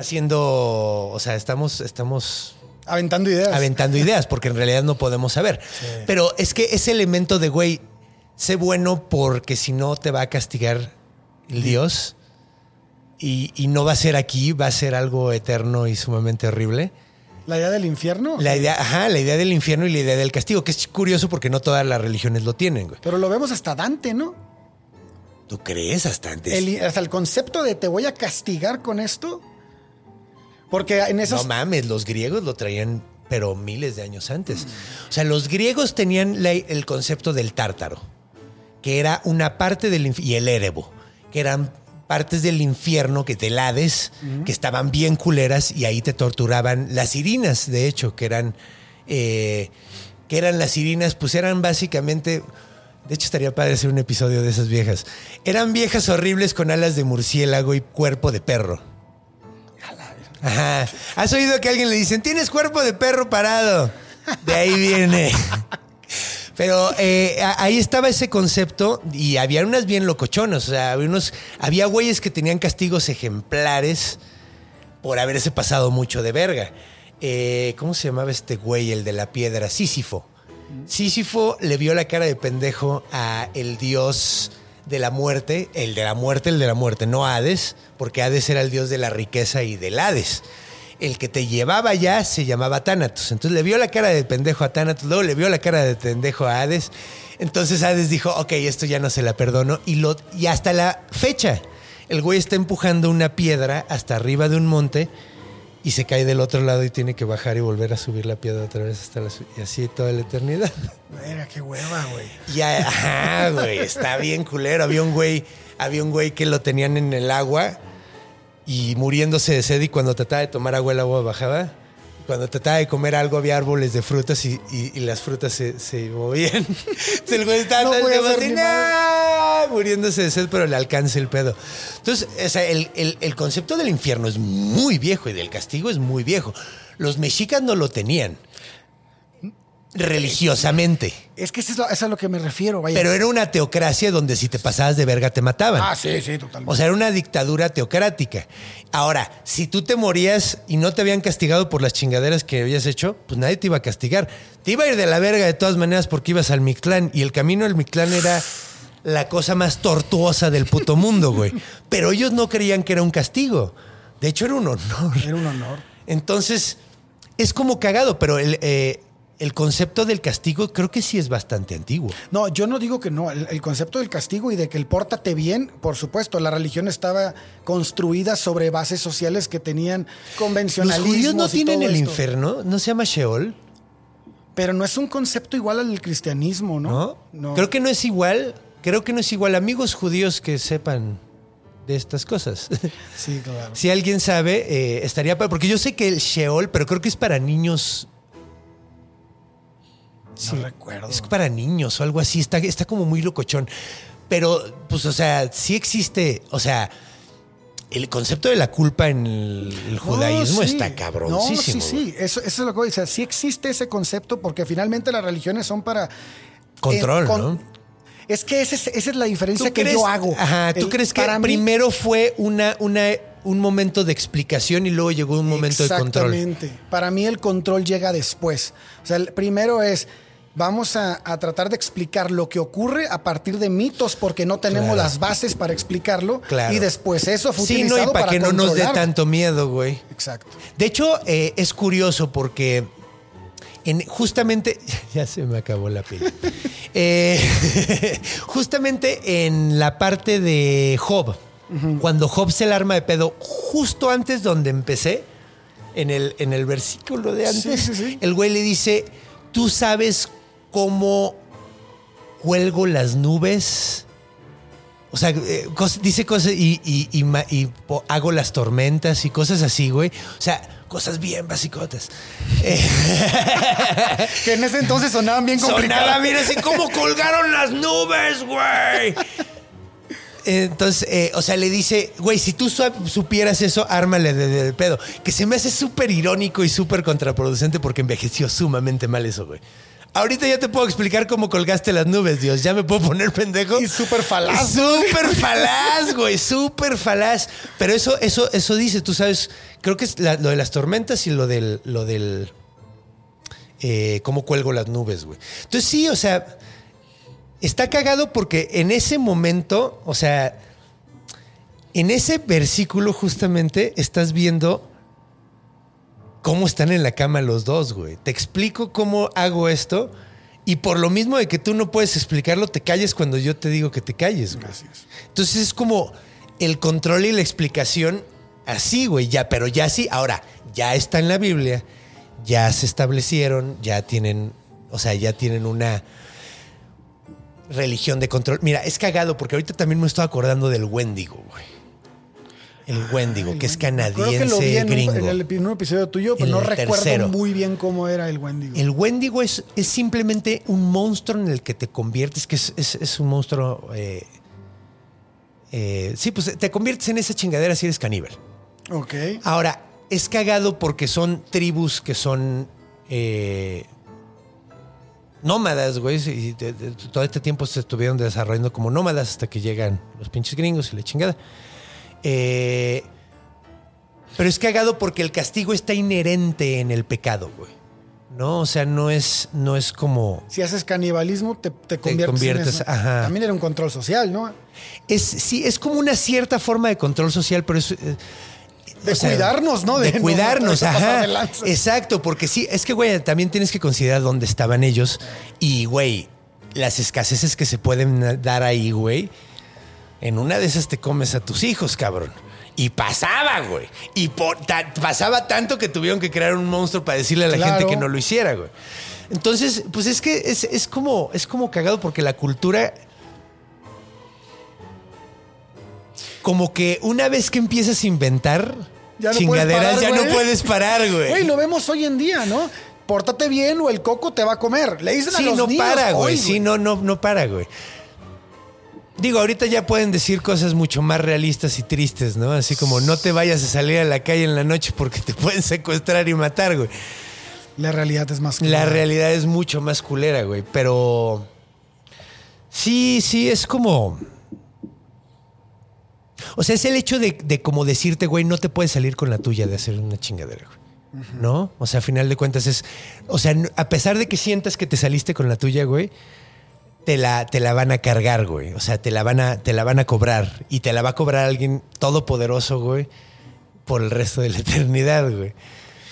S4: Haciendo. O sea, estamos. estamos
S5: Aventando ideas.
S4: aventando ideas, porque en realidad no podemos saber. Pero es que ese elemento de, güey, sé bueno porque si no te va a castigar el Dios y, y no va a ser aquí, va a ser algo eterno y sumamente horrible.
S5: La idea del infierno.
S4: La idea, ajá, la idea del infierno y la idea del castigo, que es curioso porque no todas las religiones lo tienen, güey.
S5: Pero lo vemos hasta Dante, ¿no?
S4: ¿Tú crees hasta antes?
S5: El, hasta el concepto de te voy a castigar con esto. Porque en esos.
S4: No mames, los griegos lo traían, pero miles de años antes. O sea, los griegos tenían la- el concepto del tártaro, que era una parte del infierno, y el érebo, que eran partes del infierno, que del Hades, que estaban bien culeras y ahí te torturaban las irinas, de hecho, que eran, eh, que eran las irinas, pues eran básicamente... De hecho, estaría padre hacer un episodio de esas viejas. Eran viejas horribles con alas de murciélago y cuerpo de perro. Ajá. ¿Has oído que a alguien le dicen, tienes cuerpo de perro parado? De ahí viene. Pero eh, ahí estaba ese concepto y había unas bien locochonas. O sea, había, unos, había güeyes que tenían castigos ejemplares por haberse pasado mucho de verga. Eh, ¿Cómo se llamaba este güey, el de la piedra? Sísifo. Sísifo le vio la cara de pendejo a el dios de la muerte, el de la muerte, el de la muerte, no Hades, porque Hades era el dios de la riqueza y del Hades. El que te llevaba allá se llamaba Thanatos. Entonces le vio la cara de pendejo a Thanatos, luego le vio la cara de pendejo a Hades. Entonces Hades dijo, ok, esto ya no se la perdono. Y, lo, y hasta la fecha, el güey está empujando una piedra hasta arriba de un monte y se cae del otro lado y tiene que bajar y volver a subir la piedra otra vez hasta la... Y así toda la eternidad.
S5: Mira, qué hueva, güey.
S4: Ya, ajá, güey, está bien culero. Había un güey, había un güey que lo tenían en el agua y muriéndose de sed y cuando trataba de tomar agua el agua bajaba. Cuando trataba de comer algo había árboles de frutas y, y- y las frutas se, se movían. Entonces el güey estaba
S5: No
S4: muriéndose de sed, pero le alcanza el pedo. Entonces, o sea, el, el- el concepto del infierno es muy viejo y del castigo es muy viejo. Los mexicas no lo tenían religiosamente.
S5: Es que eso es, lo- eso es a lo que me refiero, vaya.
S4: Pero era una teocracia donde si te pasabas de verga te mataban.
S5: ah, sí, sí, totalmente.
S4: O sea, era una dictadura teocrática. Ahora, si tú te morías y no te habían castigado por las chingaderas que habías hecho, pues nadie te iba a castigar. Te iba a ir de la verga de todas maneras porque ibas al Mictlán y el camino al Mictlán era la cosa más tortuosa del puto mundo, güey. Pero ellos no creían que era un castigo. De hecho, era un honor.
S5: Era un honor.
S4: Entonces, es como cagado, pero el, eh, el concepto del castigo creo que sí es bastante antiguo.
S5: No, yo no digo que no. El, el concepto del castigo y de que el pórtate bien, por supuesto, la religión estaba construida sobre bases sociales que tenían
S4: Los
S5: convencionalismos.
S4: judíos no tienen el
S5: esto.
S4: infierno, no se llama Sheol,
S5: Pero no es un concepto igual al del cristianismo, ¿no?
S4: ¿no? Creo que no es igual, creo que no es igual. Amigos judíos que sepan de estas cosas.
S5: Sí, claro.
S4: si alguien sabe, eh, estaría para. Porque yo sé que el Sheol, pero creo que es para niños.
S5: No recuerdo.
S4: Es para niños o algo así. Está, está como muy locochón. Pero, pues, o sea, sí existe. O sea, el concepto de la culpa en el, el judaísmo
S5: No, sí.
S4: está cabroncísimo.
S5: No, sí, sí. Eso, eso es lo que voy a decir. Sí existe ese concepto porque finalmente las religiones son para...
S4: Control,
S5: eh, con-
S4: ¿no?
S5: Es que esa es, esa es la diferencia
S4: ¿Tú
S5: que
S4: crees,
S5: yo hago.
S4: Ajá, ¿tú
S5: El-
S4: crees que
S5: mí-
S4: primero fue una, una, un momento de explicación y luego llegó un momento de control?
S5: Exactamente. Para mí el control llega después. O sea, el primero es, vamos a, a tratar de explicar lo que ocurre a partir de mitos porque no tenemos
S4: Claro.
S5: las bases para explicarlo.
S4: Claro.
S5: Y después eso fue
S4: Sí, no, y para que no nos dé tanto miedo, güey.
S5: Exacto.
S4: De hecho, eh, es curioso porque en, justamente. Ya se me acabó la pila. Eh, justamente en la parte de Job, cuando Job se el arma de pedo, justo antes donde empecé, en el, en el versículo de antes,
S5: Sí, sí, sí.
S4: el güey le dice: Tú sabes cómo cuelgo las nubes. O sea, eh, cos- dice cosas y, y- y ma- y po- hago las tormentas y cosas así, güey. O sea, cosas bien basicotas. Eh,
S5: Que en ese entonces sonaban bien complicadas.
S4: sonaba bien así, ¿cómo colgaron las nubes, güey? Entonces, eh, o sea, le dice, güey, si tú su- supieras eso, ármale de, de- de pedo. Que se me hace súper irónico y súper contraproducente porque envejeció sumamente mal eso, güey. Ahorita ya te puedo explicar cómo colgaste las nubes, Dios. Ya me puedo poner pendejo.
S5: Y súper falaz.
S4: Súper falaz, güey. Súper falaz. Pero eso, eso, eso dice, tú sabes, creo que es la- lo de las tormentas y lo del, lo del eh, cómo cuelgo las nubes, güey. Entonces sí, o sea, está cagado porque en ese momento, o sea, en ese versículo justamente estás viendo cómo están en la cama los dos, güey. Te explico cómo hago esto y por lo mismo de que tú no puedes explicarlo, te calles cuando yo te digo que te calles, güey. Entonces es como el control y la explicación así, güey, ya, pero ya sí, ahora, ya está en la Biblia, ya se establecieron, ya tienen, o sea, ya tienen una religión de control. Mira, es cagado porque ahorita también me estoy acordando del Wendigo, güey. El Wendigo, que es
S5: Creo
S4: canadiense,
S5: que lo vi en un,
S4: gringo.
S5: en el, en un episodio tuyo, pero no recuerdo
S4: tercero.
S5: muy bien cómo era el Wendigo.
S4: El Wendigo es, es simplemente un monstruo en el que te conviertes, que es, es- es un monstruo. eh, eh, sí, pues te conviertes en esa chingadera si eres caníbal.
S5: Ok.
S4: Ahora, es cagado porque son tribus que son eh, nómadas, güey. Y todo este tiempo se estuvieron desarrollando como nómadas hasta que llegan los pinches gringos y la chingada. Eh, pero es cagado porque el castigo está inherente en el pecado, güey. ¿No? O sea, no es, no es como.
S5: Si haces canibalismo, te, te conviertes,
S4: conviertes,
S5: en eso.
S4: ajá.
S5: También era un control social, ¿no?
S4: Es, sí, es como una cierta forma de control social, pero es. eh,
S5: De cuidarnos, ¿no?
S4: De,
S5: De no
S4: cuidarnos, ajá. Exacto, porque sí, es que, güey, también tienes que considerar dónde estaban ellos. Y, güey, las escaseces que se pueden dar ahí, güey. En una de esas te comes a tus hijos, cabrón. Y pasaba, güey. Y por- ta- pasaba tanto que tuvieron que crear un monstruo para decirle a la
S5: Claro.
S4: gente que no lo hiciera, güey. Entonces, pues es que es, es como, es como cagado porque la cultura. Como que una vez que empiezas a inventar
S5: Ya no
S4: chingaderas,
S5: parar,
S4: ya no puedes parar, güey.
S5: Güey, lo vemos hoy en día, ¿no? Pórtate bien o el coco te va a comer. Le dicen a
S4: Sí,
S5: los
S4: no
S5: niños
S4: para, güey.
S5: hoy,
S4: Sí, no, no, no para, güey. Digo, ahorita ya pueden decir cosas mucho más realistas y tristes, ¿no? Así como no te vayas a salir a la calle en la noche porque te pueden secuestrar y matar, güey.
S5: La realidad es más
S4: La
S5: clara.
S4: realidad es mucho más culera, güey. Pero sí, sí, es como... O sea, es el hecho de, de como decirte, güey, no te puedes salir con la tuya de hacer una chingadera, güey. ¿No? O sea, a final de cuentas es... O sea, a pesar de que sientas que te saliste con la tuya, güey, te la, te la van a cargar, güey. O sea, te la, van a, te la van a cobrar. Y te la va a cobrar alguien todopoderoso, güey, por el resto de la eternidad, güey.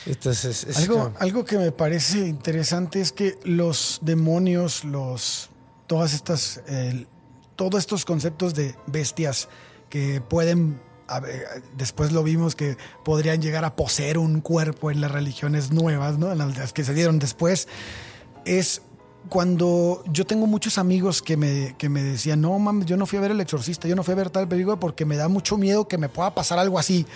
S4: Entonces, es
S5: Algo,
S4: como-
S5: algo que me parece interesante es que los demonios, los todas estas, eh, todos estos conceptos de bestias que pueden, ver, después lo vimos que podrían llegar a poseer un cuerpo en las religiones nuevas, ¿no? En las que se dieron después, es cuando yo tengo muchos amigos que me, que me decían, no mames, yo no fui a ver el exorcista, yo no fui a ver tal película porque me da mucho miedo que me pueda pasar algo así.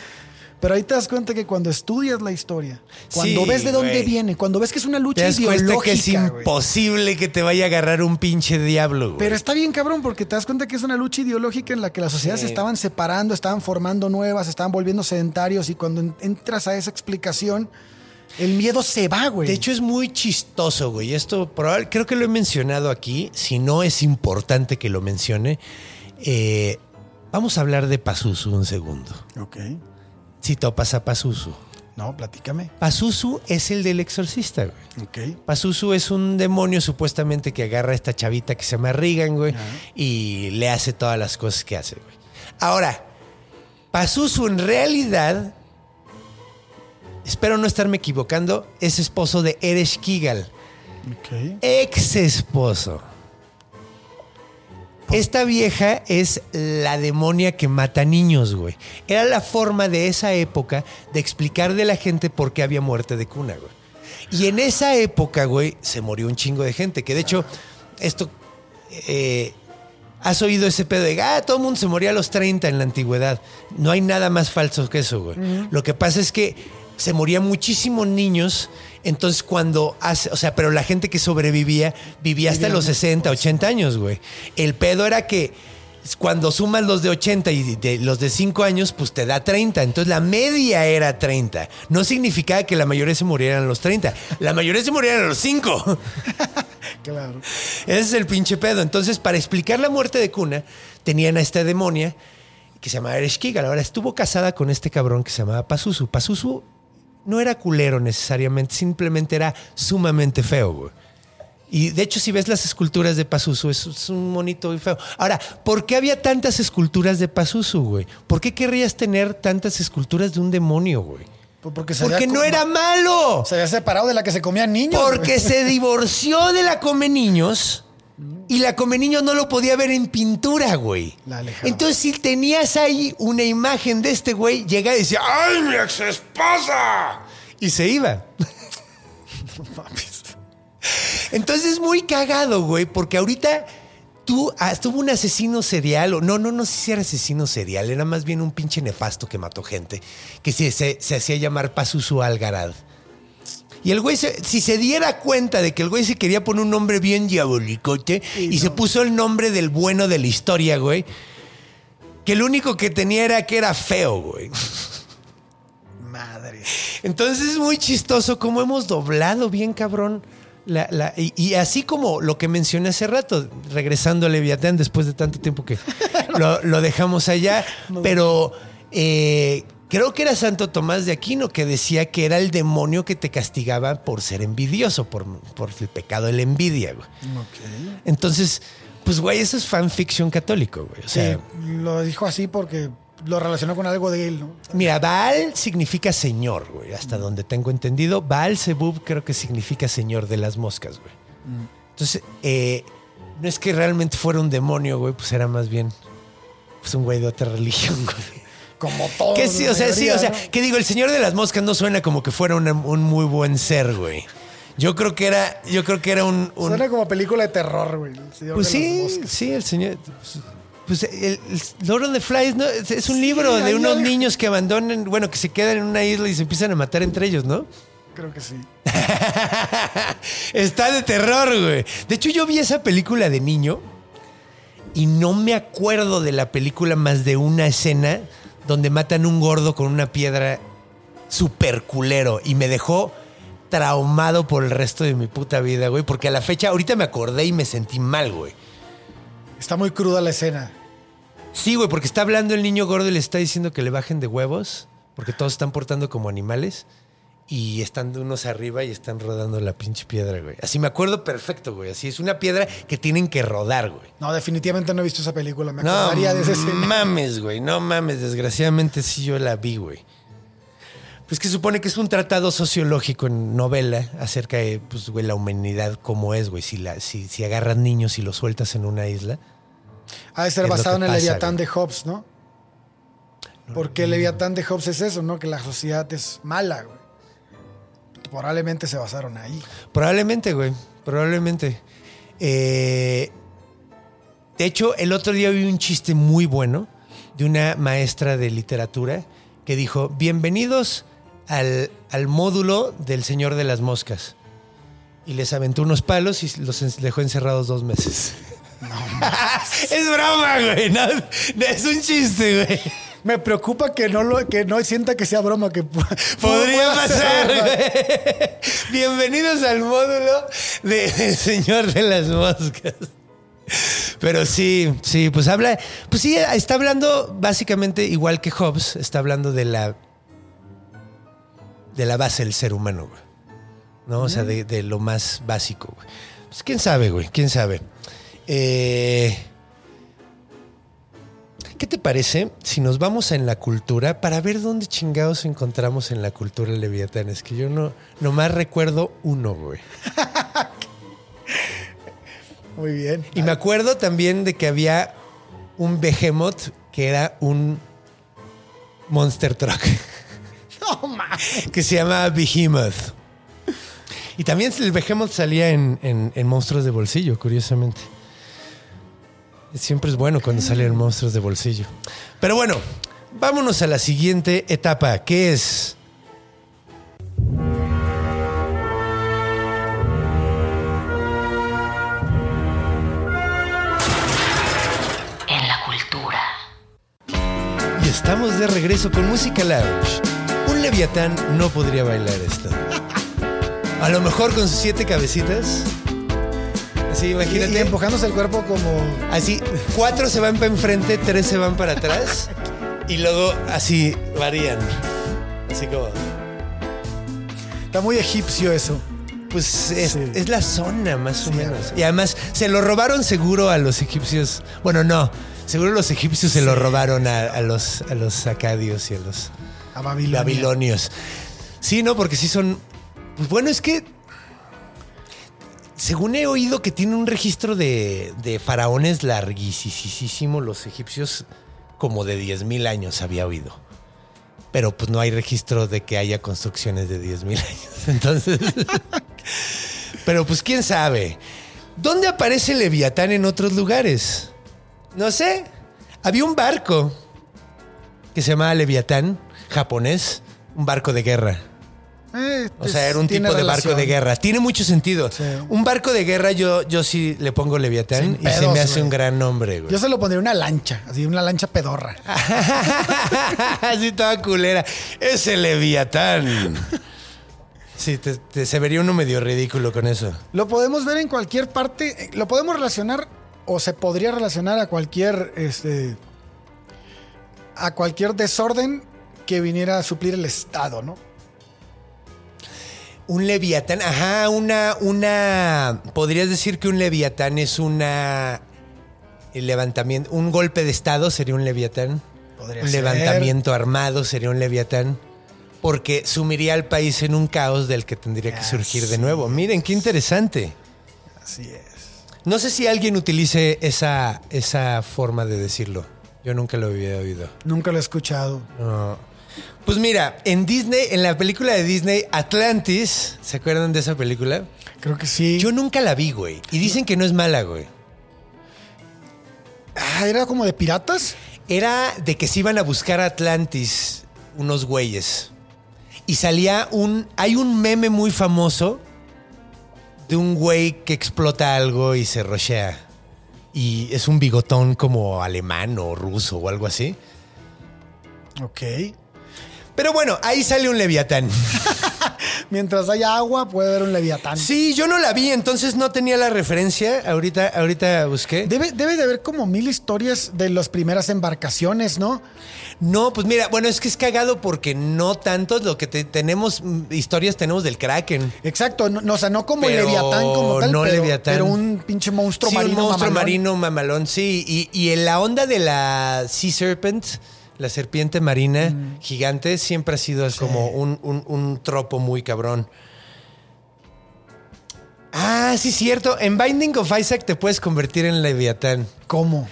S5: Pero ahí te das cuenta que cuando estudias la historia, cuando
S4: Sí,
S5: ves de dónde viene, cuando ves que es una lucha
S4: Te das
S5: ideológica,
S4: que es imposible que te vaya a agarrar un pinche diablo, güey.
S5: Pero está bien cabrón porque te das cuenta que es una lucha ideológica en la que las sociedades se estaban separando, estaban formando nuevas, estaban volviendo sedentarios y cuando en- entras a esa explicación, el miedo se va, güey.
S4: De hecho, es muy chistoso, güey. Esto probable, creo que lo he mencionado aquí. Si no es importante que lo mencione, eh, vamos a hablar de Pazuzu un segundo.
S5: Ok.
S4: Si topas a Pazuzu.
S5: No, platícame.
S4: Pazuzu es el del exorcista, güey.
S5: Ok.
S4: Pazuzu es un demonio supuestamente que agarra a esta chavita que se llama Regan, güey, y le hace todas las cosas que hace, güey. Ahora, Pazuzu en realidad, espero no estarme equivocando, es esposo de Eresh Kigal, ex esposo. Esta vieja es la demonia que mata niños, güey. Era la forma de esa época de explicar de la gente por qué había muerte de cuna, güey. Y en esa época, güey, se murió un chingo de gente. Que de hecho, esto. eh, Has oído ese pedo de, ah, todo el mundo se moría a los 30 en la antigüedad. No hay nada más falso que eso, güey. Lo que pasa es que se morían muchísimos niños. Entonces, cuando hace, o sea, pero la gente que sobrevivía vivía hasta los 60, 80 años, güey. El pedo era que cuando sumas los de 80 y de- los de 5 años, pues te da 30. Entonces la media era 30. No significaba que la mayoría se murieran a los 30. La mayoría se murieran a los 5.
S5: Claro.
S4: Ese es el pinche pedo. Entonces, para explicar la muerte de Cuna, tenían a esta demonia que se llamaba Eresh Kigal. Ahora estuvo casada con este cabrón que se llamaba Pazuzu. Pazuzu no era culero necesariamente, simplemente era sumamente feo, güey. Y de hecho, si ves las esculturas de Pazuzu, es, es un monito muy feo. Ahora, ¿por qué había tantas esculturas de Pazuzu, güey? ¿Por qué querrías tener tantas esculturas de un demonio, güey?
S5: Porque, se
S4: Porque no era malo.
S5: Se había separado de la que se comían niños.
S4: Porque
S5: güey.
S4: se divorció de la Come Niños y la Come Niños no lo podía ver en pintura, güey.
S5: La alejaba.
S4: Entonces, si tenías ahí una imagen de este güey, llegaba y decía, ¡ay, mi ex esposa! Y se iba. Entonces es muy cagado, güey, porque ahorita tú, ah, estuvo un asesino serial, o no, no, no sé si era asesino serial, era más bien un pinche nefasto que mató gente, que se, se, se hacía llamar Pazuzu Algarad. Y el güey, se- si se diera cuenta de que el güey se quería poner un nombre bien diabolicote y, se puso el nombre del bueno de la historia, güey, que lo único que tenía era que era feo, güey.
S5: Madre.
S4: Entonces es muy chistoso cómo hemos doblado bien cabrón. la- la- y, y así como lo que mencioné hace rato, regresando a Leviatán después de tanto tiempo que lo, lo dejamos allá, pero eh, creo que era Santo Tomás de Aquino que decía que era el demonio que te castigaba por ser envidioso, por, por el pecado de la envidia. güey.
S5: Ok.
S4: Entonces, pues güey, eso es fanfiction católico, güey. O sea,
S5: Sí, lo dijo así porque lo relacionó con algo de él, ¿no?
S4: Mira, Baal significa señor, güey, hasta donde tengo entendido. Baal Zebub creo que significa señor de las moscas, güey. Entonces, eh, no es que realmente fuera un demonio, güey, pues era más bien pues un güey de otra religión, güey.
S5: Como todo.
S4: Que sí, o sea, sí, o sea,
S5: ¿no?
S4: que digo, el señor de las moscas no suena como que fuera una- un muy buen ser, güey. Yo creo que era, yo creo que era un, un-
S5: Suena como película de terror, güey. el señor
S4: pues sí, sí, el señor. Pues, pues, el, el Lord of the Flies ¿no? es, es un libro de unos niños que abandonan, bueno, que se quedan en una isla y se empiezan a matar entre ellos, ¿no?
S5: Creo que sí.
S4: Está de terror, güey. De hecho, yo vi esa película de niño y no me acuerdo de la película más de una escena donde matan un gordo con una piedra super culero y me dejó traumado por el resto de mi puta vida, güey, porque a la fecha ahorita me acordé y me sentí mal, güey.
S5: Está muy cruda la escena.
S4: Sí, güey, porque está hablando el niño gordo y le está diciendo que le bajen de huevos, porque todos están portando como animales y están unos arriba y están rodando la pinche piedra, güey. Así me acuerdo perfecto, güey. Así es una piedra que tienen que rodar, güey.
S5: No, definitivamente no he visto esa película. Me
S4: No
S5: acordaría de esa escena.
S4: mames, güey. No mames. Desgraciadamente sí yo la vi, güey. Pues que supone que es un tratado sociológico en novela acerca de, pues, güey, la humanidad como es, güey. Si, la, si, si agarras niños y los sueltas en una isla.
S5: Ha de ser basado en el Leviatán de Hobbes, ¿no? Porque el Leviatán de Hobbes es eso, ¿no? Que la sociedad es mala, güey. Probablemente se basaron ahí.
S4: Probablemente, güey. Probablemente. Eh, de hecho, el otro día vi un chiste muy bueno de una maestra de literatura que dijo, bienvenidos al, al módulo del Señor de las Moscas. Y les aventó unos palos y los dejó encerrados dos meses. es broma, güey. no, no, es un chiste, güey.
S5: Me preocupa que no lo, que no sienta que sea broma, que
S4: Podría pasar, güey. Bienvenidos al módulo de El Señor de las Moscas. Pero sí, sí, pues habla, pues sí, está hablando básicamente igual que Hobbes, está hablando de la de la base del ser humano, güey. ¿No? O sea, de, de lo más básico, güey. Pues quién sabe, güey, quién sabe. Eh, ¿Qué te parece si nos vamos en la cultura para ver dónde chingados encontramos en la cultura Leviatán? Es que yo no, nomás recuerdo uno, güey.
S5: Muy bien.
S4: Y me acuerdo también de que había un Behemoth que era un Monster Truck.
S5: No mames.
S4: que se llamaba Behemoth. Y también el Behemoth salía en, en- en Monstruos de Bolsillo, curiosamente. Siempre es bueno cuando salen monstruos de bolsillo. Pero bueno, vámonos a la siguiente etapa, que es...
S1: En la cultura.
S4: Y estamos de regreso con Música Lounge. Un leviatán no podría bailar esto. A lo mejor con sus siete cabecitas. Así,
S5: Y,
S4: imagínate.
S5: y empujándose el cuerpo como.
S4: Así, cuatro se van para enfrente, tres se van para atrás. y luego así varían. Así como.
S5: Está muy egipcio eso.
S4: Pues es,
S5: Sí.
S4: es la zona, más o
S5: Sí,
S4: menos.
S5: sí.
S4: Y además, se lo robaron seguro a los egipcios. Bueno, no. Seguro los egipcios se lo robaron a, a los, a los acadios y a los
S5: A Babilonia.
S4: babilonios. Sí, no, porque sí son. Pues bueno, es que. Según he oído que tiene un registro de, faraones larguísimo, los egipcios, como de 10.000 años había oído. Pero pues no hay registro de que haya construcciones de 10.000 años. Entonces. pero pues quién sabe. ¿Dónde aparece Leviatán en otros lugares? No sé. Había un barco que se llamaba Leviatán, japonés, un barco de guerra.
S5: Eh,
S4: O sea, era un tipo de barco de guerra. Tiene mucho sentido.
S5: Sí.
S4: Un barco de guerra, yo, yo sí le pongo Leviatán y se me hace
S5: güey.
S4: un gran nombre, güey.
S5: Yo se lo pondría una lancha, así una lancha pedorra.
S4: Así toda culera. Ese Leviatán. Sí, te- te- se vería uno medio ridículo con eso.
S5: Lo podemos ver en cualquier parte, eh, lo podemos relacionar o se podría relacionar a cualquier este a cualquier desorden que viniera a suplir el Estado, ¿no?
S4: Un leviatán, ajá, una, una. Podrías decir que un leviatán es una. El levantamiento. Un golpe de estado sería un leviatán.
S5: Podría
S4: un
S5: ser.
S4: levantamiento armado sería un leviatán. Porque sumiría al país en un caos del que tendría que surgir de nuevo. Miren, qué interesante.
S5: Así es.
S4: No sé si alguien utilice esa, esa forma de decirlo. Yo nunca lo había oído.
S5: Nunca lo he escuchado.
S4: No. Pues mira, en Disney, en la película de Disney, Atlantis, ¿se acuerdan de esa película?
S5: Creo que sí.
S4: Yo nunca la vi, güey. Y dicen que no es mala, güey.
S5: Ah, ¿Era como de piratas?
S4: Era de que se iban a buscar a Atlantis unos güeyes. Y salía un. Hay un meme muy famoso de un güey que explota algo y se rochea. Y es un bigotón como alemán o ruso o algo así.
S5: Ok.
S4: Pero bueno, ahí sale un leviatán.
S5: Mientras haya agua, puede haber un leviatán.
S4: Sí, yo no la vi, entonces no tenía la referencia. Ahorita, ahorita busqué.
S5: Debe, debe de haber como mil historias de las primeras embarcaciones, ¿no?
S4: No, pues mira, bueno, es que es cagado porque no tanto lo que te- tenemos, mm, historias tenemos del Kraken.
S5: Exacto, no, no, o sea, no como el
S4: Pero
S5: leviatán como tal,
S4: no
S5: pero,
S4: Leviatán.
S5: pero un pinche monstruo
S4: sí,
S5: marino
S4: un monstruo
S5: mamalón.
S4: marino mamalón, sí. Y, y en la onda de la Sea Serpent, la serpiente marina
S5: Mm.
S4: gigante, siempre ha sido como un, un- un tropo muy cabrón. Ah, sí, cierto. En Binding of Isaac te puedes convertir en leviatán.
S5: ¿Cómo?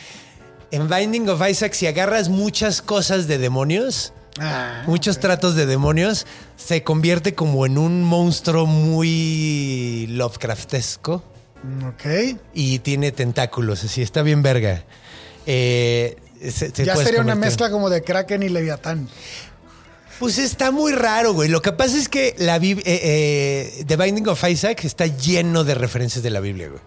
S4: En Binding of Isaac, si agarras muchas cosas de demonios,
S5: Ah,
S4: muchos tratos de demonios, se convierte como en un monstruo muy Lovecraftesco
S5: ok.
S4: y tiene tentáculos, así está bien verga. Eh, se- se
S5: ya sería una mezcla como de Kraken y Leviatán.
S4: Pues está muy raro, güey. Lo que pasa es que la Bib- eh, eh, The Binding of Isaac está lleno de referencias de la Biblia, güey.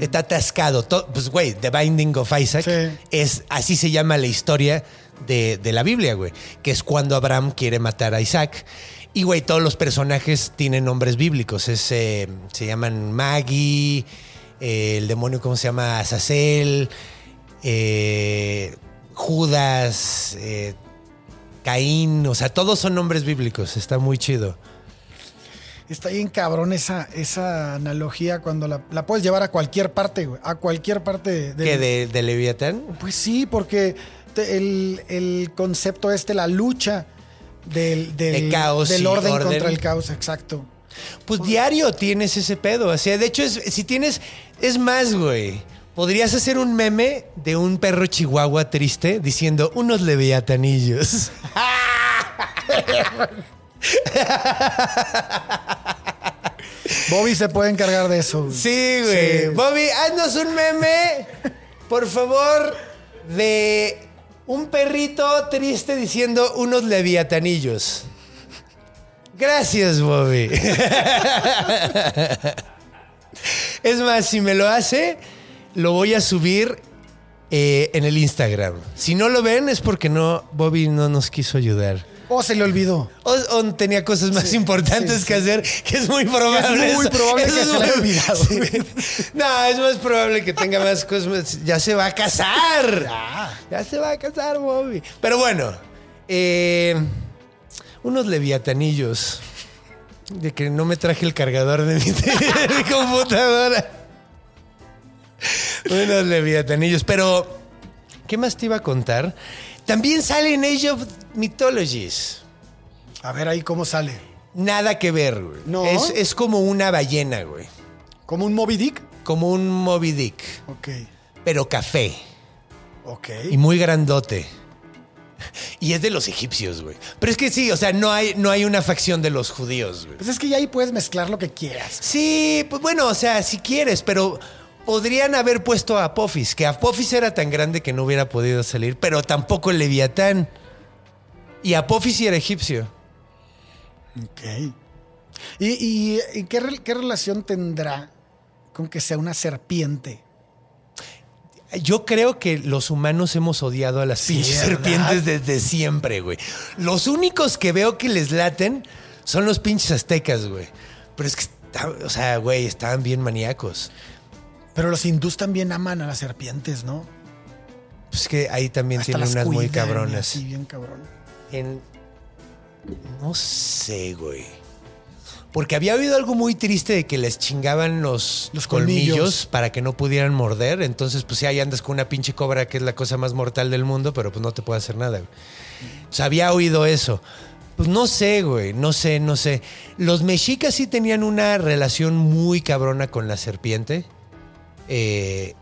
S4: Está atascado. To- pues, güey, The Binding of Isaac
S5: Sí.
S4: es así se llama la historia de, de la Biblia, güey. Que es cuando Abraham quiere matar a Isaac. Y, güey, todos los personajes tienen nombres bíblicos. Es, eh, se llaman Maggie, el demonio, ¿cómo se llama? Azazel, eh, Judas, eh, Caín, o sea, todos son nombres bíblicos, está muy chido.
S5: Está bien cabrón esa, esa analogía cuando la, la puedes llevar a cualquier parte, güey. A cualquier parte de,
S4: ¿Qué, de, de Leviatán?
S5: Pues sí, porque te- el, el concepto este, la lucha del, del,
S4: De caos
S5: del orden. contra el caos, exacto.
S4: Pues diario tienes ese pedo. O sea, de hecho, es, si tienes. Es más, güey. Podrías hacer un meme de un perro chihuahua triste diciendo unos leviatanillos.
S5: Bobby se puede encargar de eso.
S4: Sí, güey.
S5: Sí.
S4: Bobby, haznos un meme, por favor, de un perrito triste diciendo unos leviatanillos. Gracias, Bobby. es más, si me lo hace, lo voy a subir eh, en el Instagram. Si no lo ven es porque no, Bobby no nos quiso ayudar.
S5: O se le olvidó.
S4: O, o tenía cosas más importantes
S5: sí,
S4: que hacer, que es muy probable.
S5: Es muy
S4: eso.
S5: probable
S4: Eso
S5: que
S4: es
S5: se le olvidado.
S4: No, es más probable que tenga más cosas. Ya se va a casar. Ya se va a casar, Bobby. Pero bueno, eh, unos leviatanillos. De que no me traje el cargador de mi, de mi computadora. Unos leviatanillos. Pero, ¿qué más te iba a contar? También sale en Age of Mythologies.
S5: A ver ahí cómo sale.
S4: Nada que ver, güey.
S5: No.
S4: Es, es como una ballena, güey.
S5: ¿Como un Moby Dick?
S4: Como un Moby Dick.
S5: Ok.
S4: Pero café.
S5: Ok.
S4: Y muy grandote. Y es de los egipcios, güey. Pero es que sí, o sea, no hay, no hay una facción de los judíos, güey.
S5: Pues es que ya ahí puedes mezclar lo que quieras.
S4: Sí, pues bueno, o sea, si quieres, pero podrían haber puesto a Apophis, que Apophis era tan grande que no hubiera podido salir, pero tampoco el Leviatán. Y Apophis era egipcio.
S5: Ok. ¿Y, y- y qué, re- qué relación tendrá con que sea una serpiente?
S4: Yo creo que los humanos hemos odiado a las serpientes desde siempre, güey. Los únicos que veo que les laten son los pinches aztecas, güey. Pero es que, o sea, güey, estaban bien maníacos.
S5: Pero los hindús también aman a las serpientes, ¿no?
S4: Pues que ahí también
S5: Hasta
S4: tienen unas muy cabronas.
S5: así, bien cabrón.
S4: En... No sé, güey. Porque había oído algo muy triste de que les chingaban los,
S5: Los
S4: colmillos.
S5: colmillos.
S4: para que no pudieran morder. Entonces, pues sí, ahí andas con una pinche cobra que es la cosa más mortal del mundo, pero pues no te puede hacer nada. sea, había oído eso. Pues no sé, güey, no sé, no sé. Los mexicas sí tenían una relación muy cabrona con la serpiente. Eh,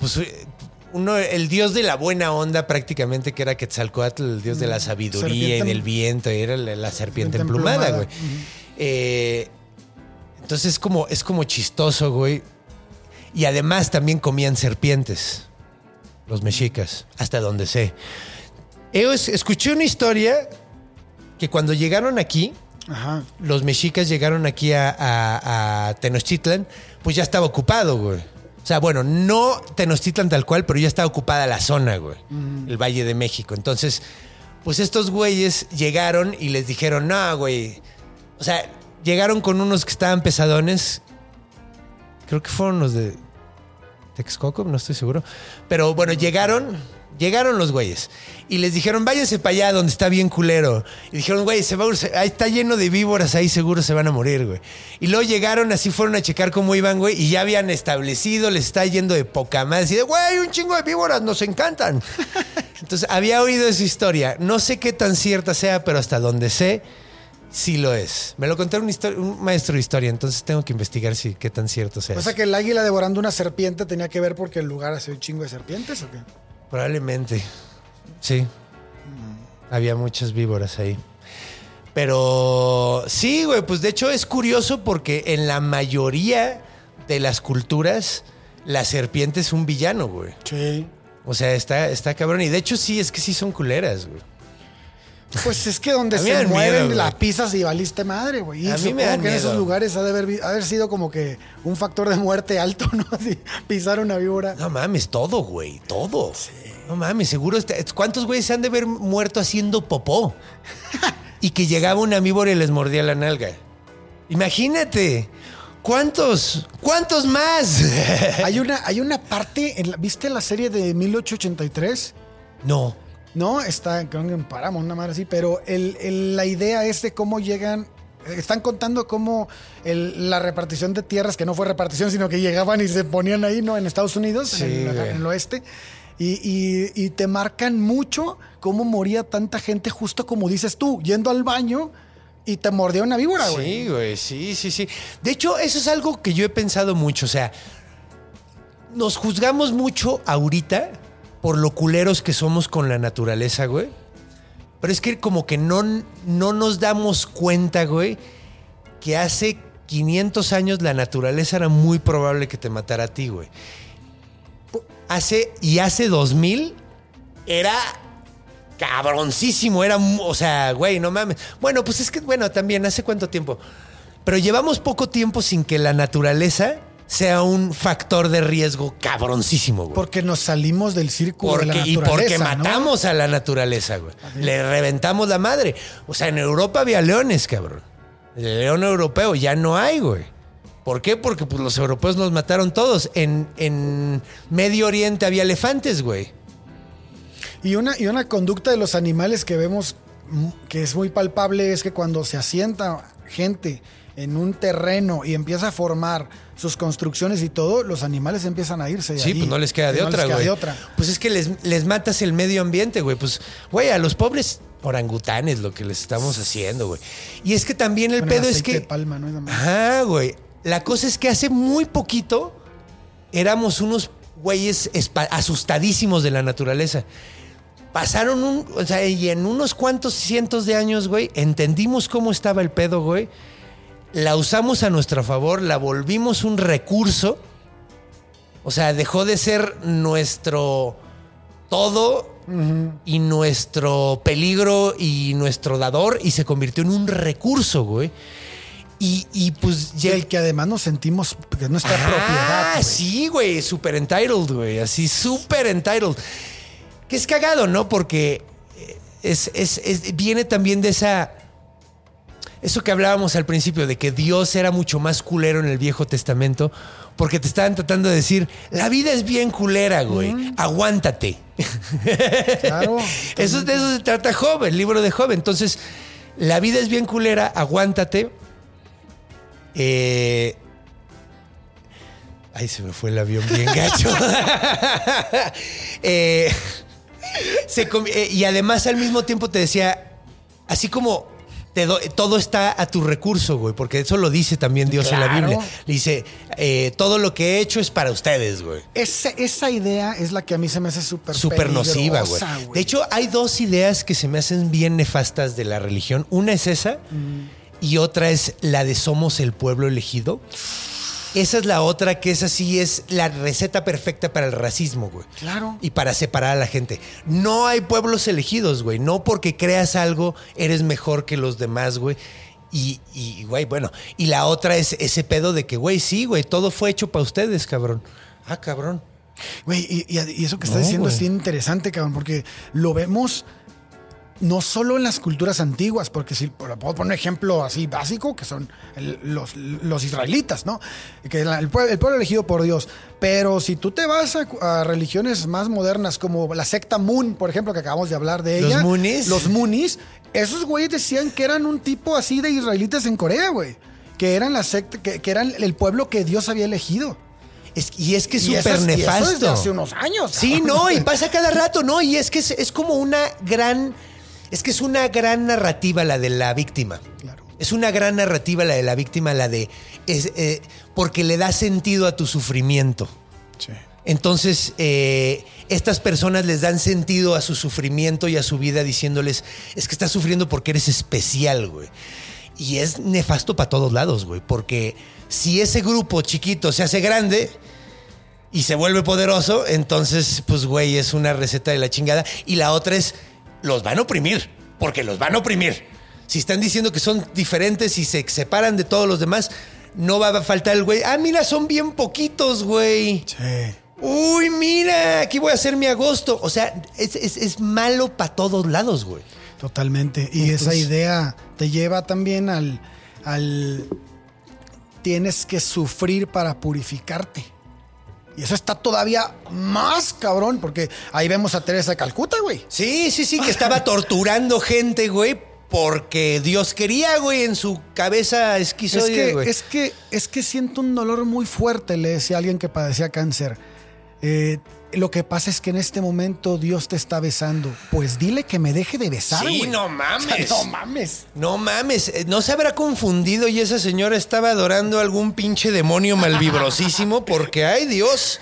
S4: pues eh, uno, el dios de la buena onda prácticamente, que era Quetzalcoatl, el dios de la sabiduría
S5: Serpiente
S4: y del viento, y era la, la serpiente
S5: serpiente
S4: emplumada, güey. Eh, entonces es como, es como chistoso, güey. Y además también comían serpientes, los mexicas, hasta donde sé. Escuché una historia que cuando llegaron aquí,
S5: Ajá.
S4: los mexicas llegaron aquí a, a- a Tenochtitlan, pues ya estaba ocupado, güey. O sea, bueno, no Tenochtitlan tal cual, pero ya estaba ocupada la zona, güey. El Valle de México. Entonces, pues estos güeyes llegaron y les dijeron, no, güey. O sea, llegaron con unos que estaban pesadones. Creo que fueron los de Texcoco, no estoy seguro. Pero bueno, llegaron, llegaron los güeyes. Y les dijeron, váyanse para allá donde está bien culero. Y dijeron, güey, se va, ahí está lleno de víboras, ahí seguro se van a morir, güey. Y luego llegaron, así fueron a checar cómo iban, güey, y ya habían establecido, les está yendo de poca más. Y de, güey, un chingo de víboras, nos encantan. Entonces, había oído esa historia. No sé qué tan cierta sea, pero hasta donde sé, sí lo es. Me lo contó un, maestro de historia, entonces tengo que investigar si qué tan cierto sea.
S5: O sea que el águila devorando una serpiente tenía que ver porque el lugar hacía un chingo de serpientes o qué?
S4: Probablemente. Sí. Había muchas víboras ahí. Pero sí, güey, pues de hecho es curioso porque en la mayoría de las culturas la serpiente es un villano, güey.
S5: Sí.
S4: O sea, está, está cabrón. Y de hecho sí, es que sí son culeras, güey.
S5: Pues es que donde se
S4: dan
S5: mueren
S4: miedo,
S5: la
S4: güey.
S5: pisas y valiste madre, güey.
S4: A mí me dan
S5: que en esos lugares ha de haber, haber sido como que un factor de muerte alto, ¿no? Así, pisar una víbora.
S4: No mames, todo, güey, todo. No mames, seguro. está- ¿Cuántos güeyes se han de haber muerto haciendo popó? y que llegaba una víbora y les mordía la nalga. Imagínate. ¿Cuántos? ¿Cuántos más?
S5: Hay una, hay una parte, en la- ¿viste la serie de 1883?
S4: no.
S5: No, está creo que en Paramount, una madre así, pero el- el- la idea es de cómo llegan. Están contando cómo el- la repartición de tierras, que no fue repartición, sino que llegaban y se ponían ahí, ¿no? En Estados Unidos,
S4: Sí,
S5: en, el,
S4: güey.
S5: en el oeste. Y, y- y te marcan mucho cómo moría tanta gente, justo como dices tú, yendo al baño y te mordía una víbora, güey.
S4: Sí, güey, sí, sí, sí. De hecho, eso es algo que yo he pensado mucho. O sea, nos juzgamos mucho ahorita por lo culeros que somos con la naturaleza, güey. Pero es que como que no, no nos damos cuenta, güey, que hace 500 años la naturaleza era muy probable que te matara a ti, güey. Hace, y hace 2000 era cabroncísimo, era, o sea, güey, no mames. Bueno, pues es que, bueno, también, ¿hace cuánto tiempo? Pero llevamos poco tiempo sin que la naturaleza sea un factor de riesgo cabroncísimo, güey.
S5: Porque nos salimos del círculo de la
S4: Porque, y
S5: naturaleza.
S4: porque
S5: ¿no?
S4: matamos a la naturaleza, güey. Le reventamos la madre. O sea, en Europa había leones, cabrón. El león europeo ya no hay, güey. ¿Por qué? Porque pues, los europeos nos mataron todos. En, en Medio Oriente había elefantes, güey.
S5: Y una, y una conducta de los animales que vemos mm, que es muy palpable es que cuando se asienta gente en un terreno y empieza a formar sus construcciones y todo, los animales empiezan a irse. de
S4: Sí,
S5: ahí.
S4: pues no les queda de
S5: No
S4: otra,
S5: les queda de otra.
S4: Pues es que les, les matas el medio ambiente, güey. Pues, güey, a los pobres orangutanes lo que les estamos haciendo, güey. Y es que también el pedo es que...
S5: de.
S4: Ajá, güey. La cosa es que hace muy poquito éramos unos güeyes asustadísimos de la naturaleza. Pasaron un, o sea, y en unos cuantos cientos de años, güey, entendimos cómo estaba el pedo, güey. La usamos a nuestro favor, la volvimos un recurso. O sea, dejó de ser nuestro todo y nuestro peligro y nuestro dador y se convirtió en un recurso, güey. Y, y pues
S5: Y
S4: ya-
S5: el que además nos sentimos que nuestra
S4: Ah,
S5: propiedad. güey.
S4: sí, güey, super entitled, güey, así super entitled. Que es cagado, ¿no? Porque eh, es, es- es- viene también de esa... Eso que hablábamos al principio, de que Dios era mucho más culero en el Viejo Testamento, porque te estaban tratando de decir, la vida es bien culera, güey, aguántate.
S5: Claro.
S4: Eso, de eso se trata Job, el libro de Job. Entonces, la vida es bien culera, aguántate. Eh, Ay, se me fue el avión bien gacho. Eh, se eh, y además al mismo tiempo te decía, así como te do- todo está a tu recurso, güey, porque eso lo dice también Dios en la. Biblia. Le dice, eh, todo lo que he hecho es para ustedes, güey.
S5: Esa, esa idea es la que a mí se me hace súper
S4: Súper nociva, güey. De hecho, hay dos ideas que se me hacen bien nefastas de la religión. Una es esa y otra es la de somos el pueblo elegido. Esa es la otra que es así, es la receta perfecta para el racismo, güey.
S5: Claro.
S4: Y para separar a la gente. No hay pueblos elegidos, güey. No porque creas algo eres mejor que los demás, güey. Y, y, güey, bueno. Y la otra es ese pedo de que, güey, sí, güey, todo fue hecho para ustedes, cabrón. Ah, cabrón.
S5: Güey, y, eso que estás
S4: No,
S5: diciendo es
S4: güey.
S5: bien interesante, cabrón, porque lo vemos no solo en las culturas antiguas, porque si puedo poner un ejemplo así básico, que son el- los, los israelitas, ¿no? Que el, pueblo, el pueblo elegido por Dios. Pero si tú te vas a, a religiones más modernas, como la secta Moon, por ejemplo, que acabamos de hablar de
S4: ¿Los
S5: ella.
S4: Moonies?
S5: Los Moonies. Esos güeyes decían que eran un tipo así de israelitas en Corea, güey. Que eran la secta, que, que eran el pueblo que Dios había elegido.
S4: Es- y es que es súper
S5: es- y eso
S4: nefasto.
S5: desde hace unos años.
S4: Sí, no, y pasa cada rato, ¿no? Y es que es, es como una gran. Es que es una gran narrativa la de la víctima.
S5: Claro.
S4: Es una gran narrativa la de la víctima, la de. es, eh, porque le da sentido a tu sufrimiento.
S5: Sí.
S4: Entonces, eh, estas personas les dan sentido a su sufrimiento y a su vida diciéndoles, es que estás sufriendo porque eres especial, güey. Y es nefasto para todos lados, güey, porque si ese grupo chiquito se hace grande y se vuelve poderoso, entonces, pues, güey, es una receta de la chingada. Y la otra es, los van a oprimir, porque los van a oprimir. Si están diciendo que son diferentes y se separan de todos los demás, no va a faltar el güey, ah, mira, son bien poquitos, güey.
S5: Sí.
S4: Uy, mira, aquí voy a hacer mi agosto. O sea, es, es- es malo para todos lados, güey.
S5: Totalmente. Y esa idea te lleva también al, al tienes que sufrir para purificarte. Y eso está todavía más cabrón, porque ahí vemos a Teresa de Calcuta, güey.
S4: Sí, sí, sí, que estaba torturando gente, güey, porque Dios quería, güey, en su cabeza
S5: Es
S4: esquizoide,
S5: que,
S4: güey.
S5: es que es que siento un dolor muy fuerte, le decía a alguien que padecía cáncer. Eh, lo que pasa es que en este momento Dios te está besando. Pues dile que me deje de besar,
S4: Sí, no mames.
S5: O sea, no mames.
S4: No mames, eh, no se habrá confundido y esa señora estaba adorando a algún pinche demonio malvibrosísimo porque, ay Dios,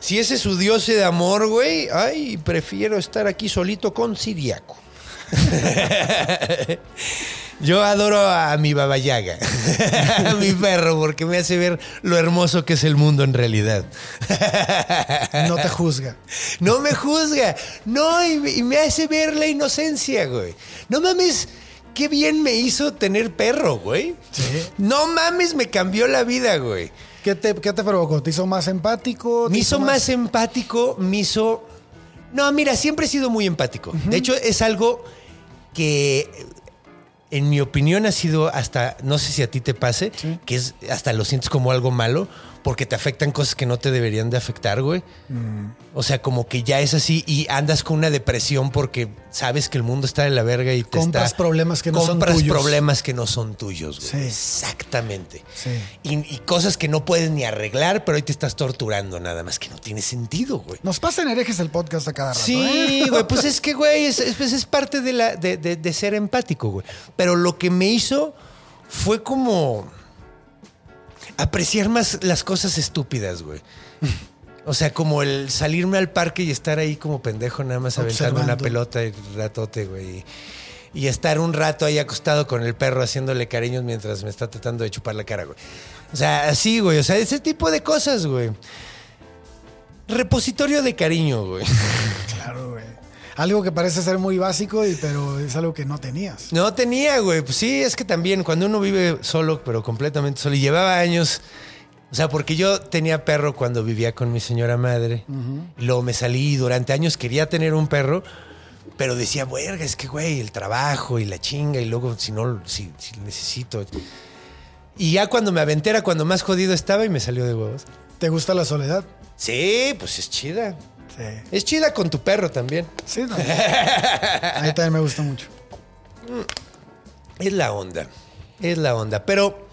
S4: si ese es su dios de amor, güey, ay, prefiero estar aquí solito con Siriaco. Yo adoro a mi babayaga, a mi perro, porque me hace ver lo hermoso que es el mundo en realidad.
S5: No te juzga.
S4: No me juzga. No, y, me- y me hace ver la inocencia, güey. No mames, qué bien me hizo tener perro, güey. No mames, me cambió la vida, güey.
S5: ¿Qué te, qué te provocó? ¿Te hizo más empático? ¿Te
S4: Me hizo más empático, me hizo... No, mira, siempre he sido muy empático. De hecho, es algo que, en mi opinión, ha sido hasta, no sé si a ti te pase, que es hasta lo sientes como algo malo, porque te afectan cosas que no te deberían de afectar, güey. O sea, como que ya es así y andas con una depresión porque sabes que el mundo está de la verga y te
S5: Compras
S4: está-
S5: problemas que no son
S4: compras
S5: tuyos.
S4: problemas que no son tuyos, güey.
S5: Sí.
S4: Exactamente.
S5: Sí.
S4: Y, y cosas que no puedes ni arreglar, pero hoy te estás torturando nada más, que no tiene sentido, güey.
S5: Nos pasan herejes el podcast a cada rato.
S4: Sí,
S5: ¿eh?
S4: güey, pues es que, güey, es, es- pues es parte de, la, de, de- de ser empático, güey. Pero lo que me hizo fue como apreciar más las cosas estúpidas, güey. O sea, como el salirme al parque y estar ahí como pendejo nada más aventando una pelota y ratote, güey. Y estar un rato ahí acostado con el perro haciéndole cariños mientras me está tratando de chupar la cara, güey. O sea, así, güey. O sea, ese tipo de cosas, güey. Repositorio de cariño, güey.
S5: Claro, güey. Algo que parece ser muy básico, y- pero es algo que no tenías.
S4: No tenía, güey. Pues sí, es que también cuando uno vive solo, pero completamente solo, y llevaba años. O sea, porque yo tenía perro cuando vivía con mi señora madre. Y luego me salí y durante años quería tener un perro, pero decía, verga, es que, güey, el trabajo y la chinga, y luego si no, si, si necesito. Y ya cuando me aventé era cuando más jodido estaba y me salió de huevos.
S5: ¿Te gusta la soledad?
S4: Sí, pues es chida.
S5: Sí.
S4: Es chida con tu perro también.
S5: Sí, no. A mí también me gusta mucho.
S4: Es la onda. Es la onda. Pero,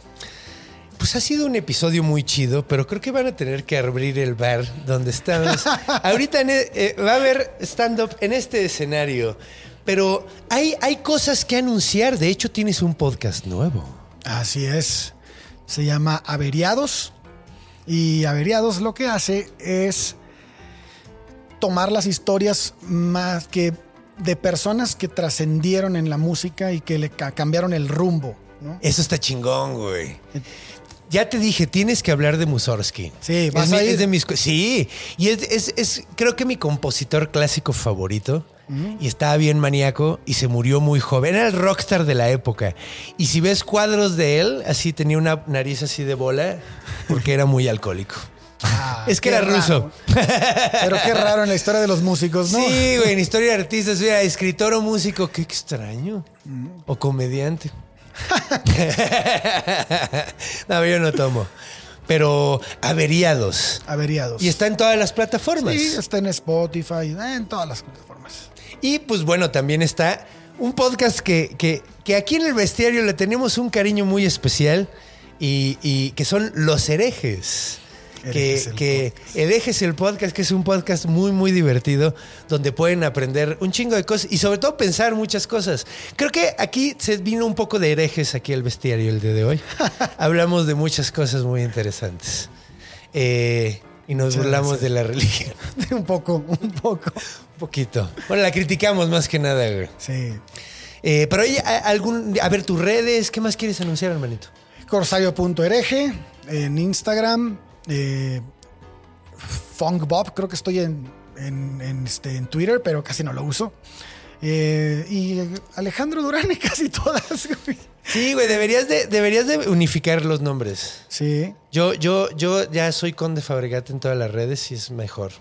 S4: pues ha sido un episodio muy chido, pero creo que van a tener que abrir el bar donde estamos. Ahorita en e- eh, va a haber stand-up en este escenario, pero hay, hay cosas que anunciar. De hecho, tienes un podcast nuevo.
S5: Así es. Se llama Averiados. Y Averiados lo que hace es tomar las historias más que de personas que trascendieron en la música y que le ca- cambiaron el rumbo. ¿no?
S4: Eso está chingón, güey. Ya te dije, tienes que hablar de Mussorgsky.
S5: Sí,
S4: es,
S5: ¿vas
S4: mi-
S5: a ir?
S4: es de mis. Sí, y es, es- es, creo que mi compositor clásico favorito. Y estaba bien maníaco y se murió muy joven. Era el rockstar de la época. Y si ves cuadros de él, así tenía una nariz así de bola, porque era muy alcohólico.
S5: Ah,
S4: es que era ruso.
S5: Pero qué raro en la historia de los músicos, ¿no?
S4: Sí, güey, en historia de artistas, era escritor o músico, qué extraño. O comediante. no, yo no tomo. Pero averiados.
S5: Averiados.
S4: Y está en todas las plataformas.
S5: Sí, está en Spotify, en todas las plataformas.
S4: Y pues bueno, también está un podcast que, que- que aquí en el bestiario le tenemos un cariño muy especial y, y que son Los Herejes. Que,
S5: Herejes el
S4: Herejes el podcast, que es un podcast muy, muy divertido, donde pueden aprender un chingo de cosas y sobre todo pensar muchas cosas. Creo que aquí se vino un poco de herejes aquí al bestiario el día de hoy. Hablamos de muchas cosas muy interesantes. Eh, y nos burlamos de la religión.
S5: un poco, un poco.
S4: Un poquito. Bueno, la criticamos más que nada, güey.
S5: Sí.
S4: Eh, pero hay a- algún. A ver, tus redes, ¿qué más quieres anunciar, hermanito?
S5: Corsario.ereje en Instagram. Eh, Funkbob, creo que estoy en, en, en, este, en Twitter, pero casi no lo uso. Eh, y Alejandro Durán en casi todas. güey.
S4: Sí, güey, deberías de, deberías de unificar los nombres.
S5: Sí.
S4: Yo, yo, yo ya soy Conde Fabregat en todas las redes y es mejor.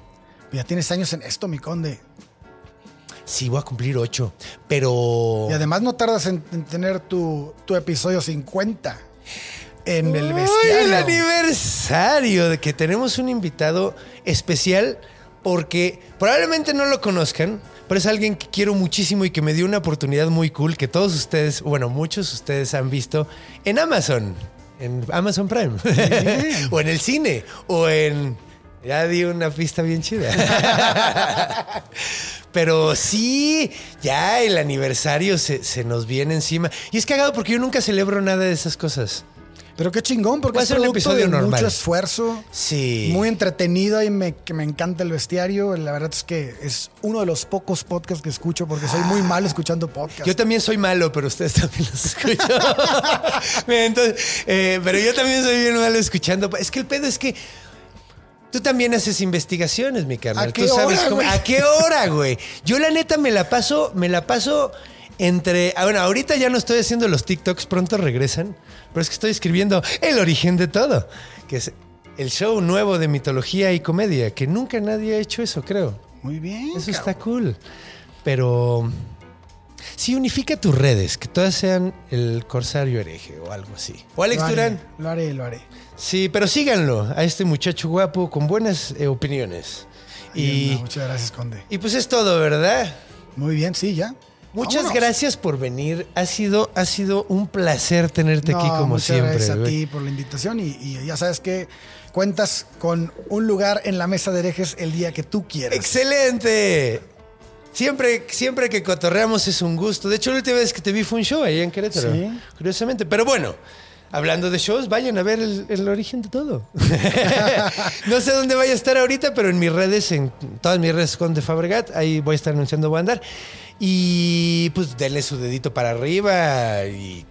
S5: Ya tienes años en esto, mi conde.
S4: Sí, voy a cumplir ocho. Pero.
S5: Y además no tardas en, en tener tu, tu episodio 50 en el
S4: ¡Ay,
S5: bestiario.
S4: el aniversario de que tenemos un invitado especial porque probablemente no lo conozcan, pero es alguien que quiero muchísimo y que me dio una oportunidad muy cool que todos ustedes, bueno, muchos de ustedes han visto en Amazon, en Amazon Prime, o en el cine, o en... Ya di una pista bien chida. Pero sí, ya el aniversario se, se nos viene encima. Y es cagado porque yo nunca celebro nada de esas cosas.
S5: Pero qué chingón, porque es
S4: ser un episodio
S5: de
S4: normal.
S5: mucho esfuerzo.
S4: Sí.
S5: Muy entretenido y me, que me encanta el bestiario. La verdad es que es uno de los pocos podcasts que escucho porque soy muy malo escuchando podcasts.
S4: Yo también soy malo, pero ustedes también los escuchan. Entonces, eh, pero yo también soy bien malo escuchando. Es que el pedo es que tú también haces investigaciones, mi carnal.
S5: ¿A qué
S4: tú sabes
S5: hora,
S4: cómo-? ¿A qué hora, güey? Yo la neta me la paso, me la paso entre. ah, Bueno, ahorita ya no estoy haciendo los TikToks, pronto regresan. Pero es que estoy escribiendo El origen de todo, que es el show nuevo de mitología y comedia, que nunca nadie ha hecho eso, creo.
S5: Muy bien.
S4: Eso
S5: cabrón.
S4: está cool. Pero sí unifica tus redes, que todas sean el Corsario hereje o algo así. O Alex
S5: Lo haré,
S4: Durán.
S5: Lo haré, lo haré.
S4: Sí, pero síganlo a este muchacho guapo con buenas eh, opiniones. Y,
S5: no, muchas gracias, Conde.
S4: y pues es todo, ¿verdad?
S5: Muy bien, sí, ya.
S4: Muchas
S5: Vámonos.
S4: gracias por venir. Ha sido, ha sido un placer tenerte aquí como
S5: muchas
S4: siempre.
S5: Gracias a ti por la invitación y, y ya sabes que cuentas con un lugar en la mesa de herejes el día que tú quieras.
S4: ¡Excelente! Siempre, siempre que cotorreamos es un gusto. De hecho, la última vez que te vi fue un show ahí en Querétaro.
S5: Sí.
S4: Curiosamente. Pero bueno, hablando de shows, vayan a ver el, el origen de todo. no sé dónde vaya a estar ahorita, pero en mis redes, en todas mis redes con de Fabregat, ahí voy a estar anunciando voy a andar. Y pues denle su dedito para arriba y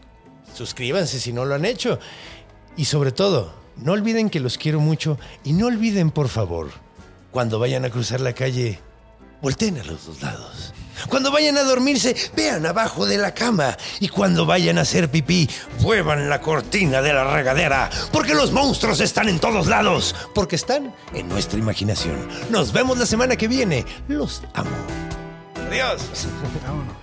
S4: suscríbanse si no lo han hecho. Y sobre todo, no olviden que los quiero mucho y no olviden, por favor, cuando vayan a cruzar la calle, volteen a los dos lados. Cuando vayan a dormirse, vean abajo de la cama. Y cuando vayan a hacer pipí, muevan la cortina de la regadera. Porque los monstruos están en todos lados. Porque están en nuestra imaginación. Nos vemos la semana que viene. Los amo. Adiós.
S5: Vámonos.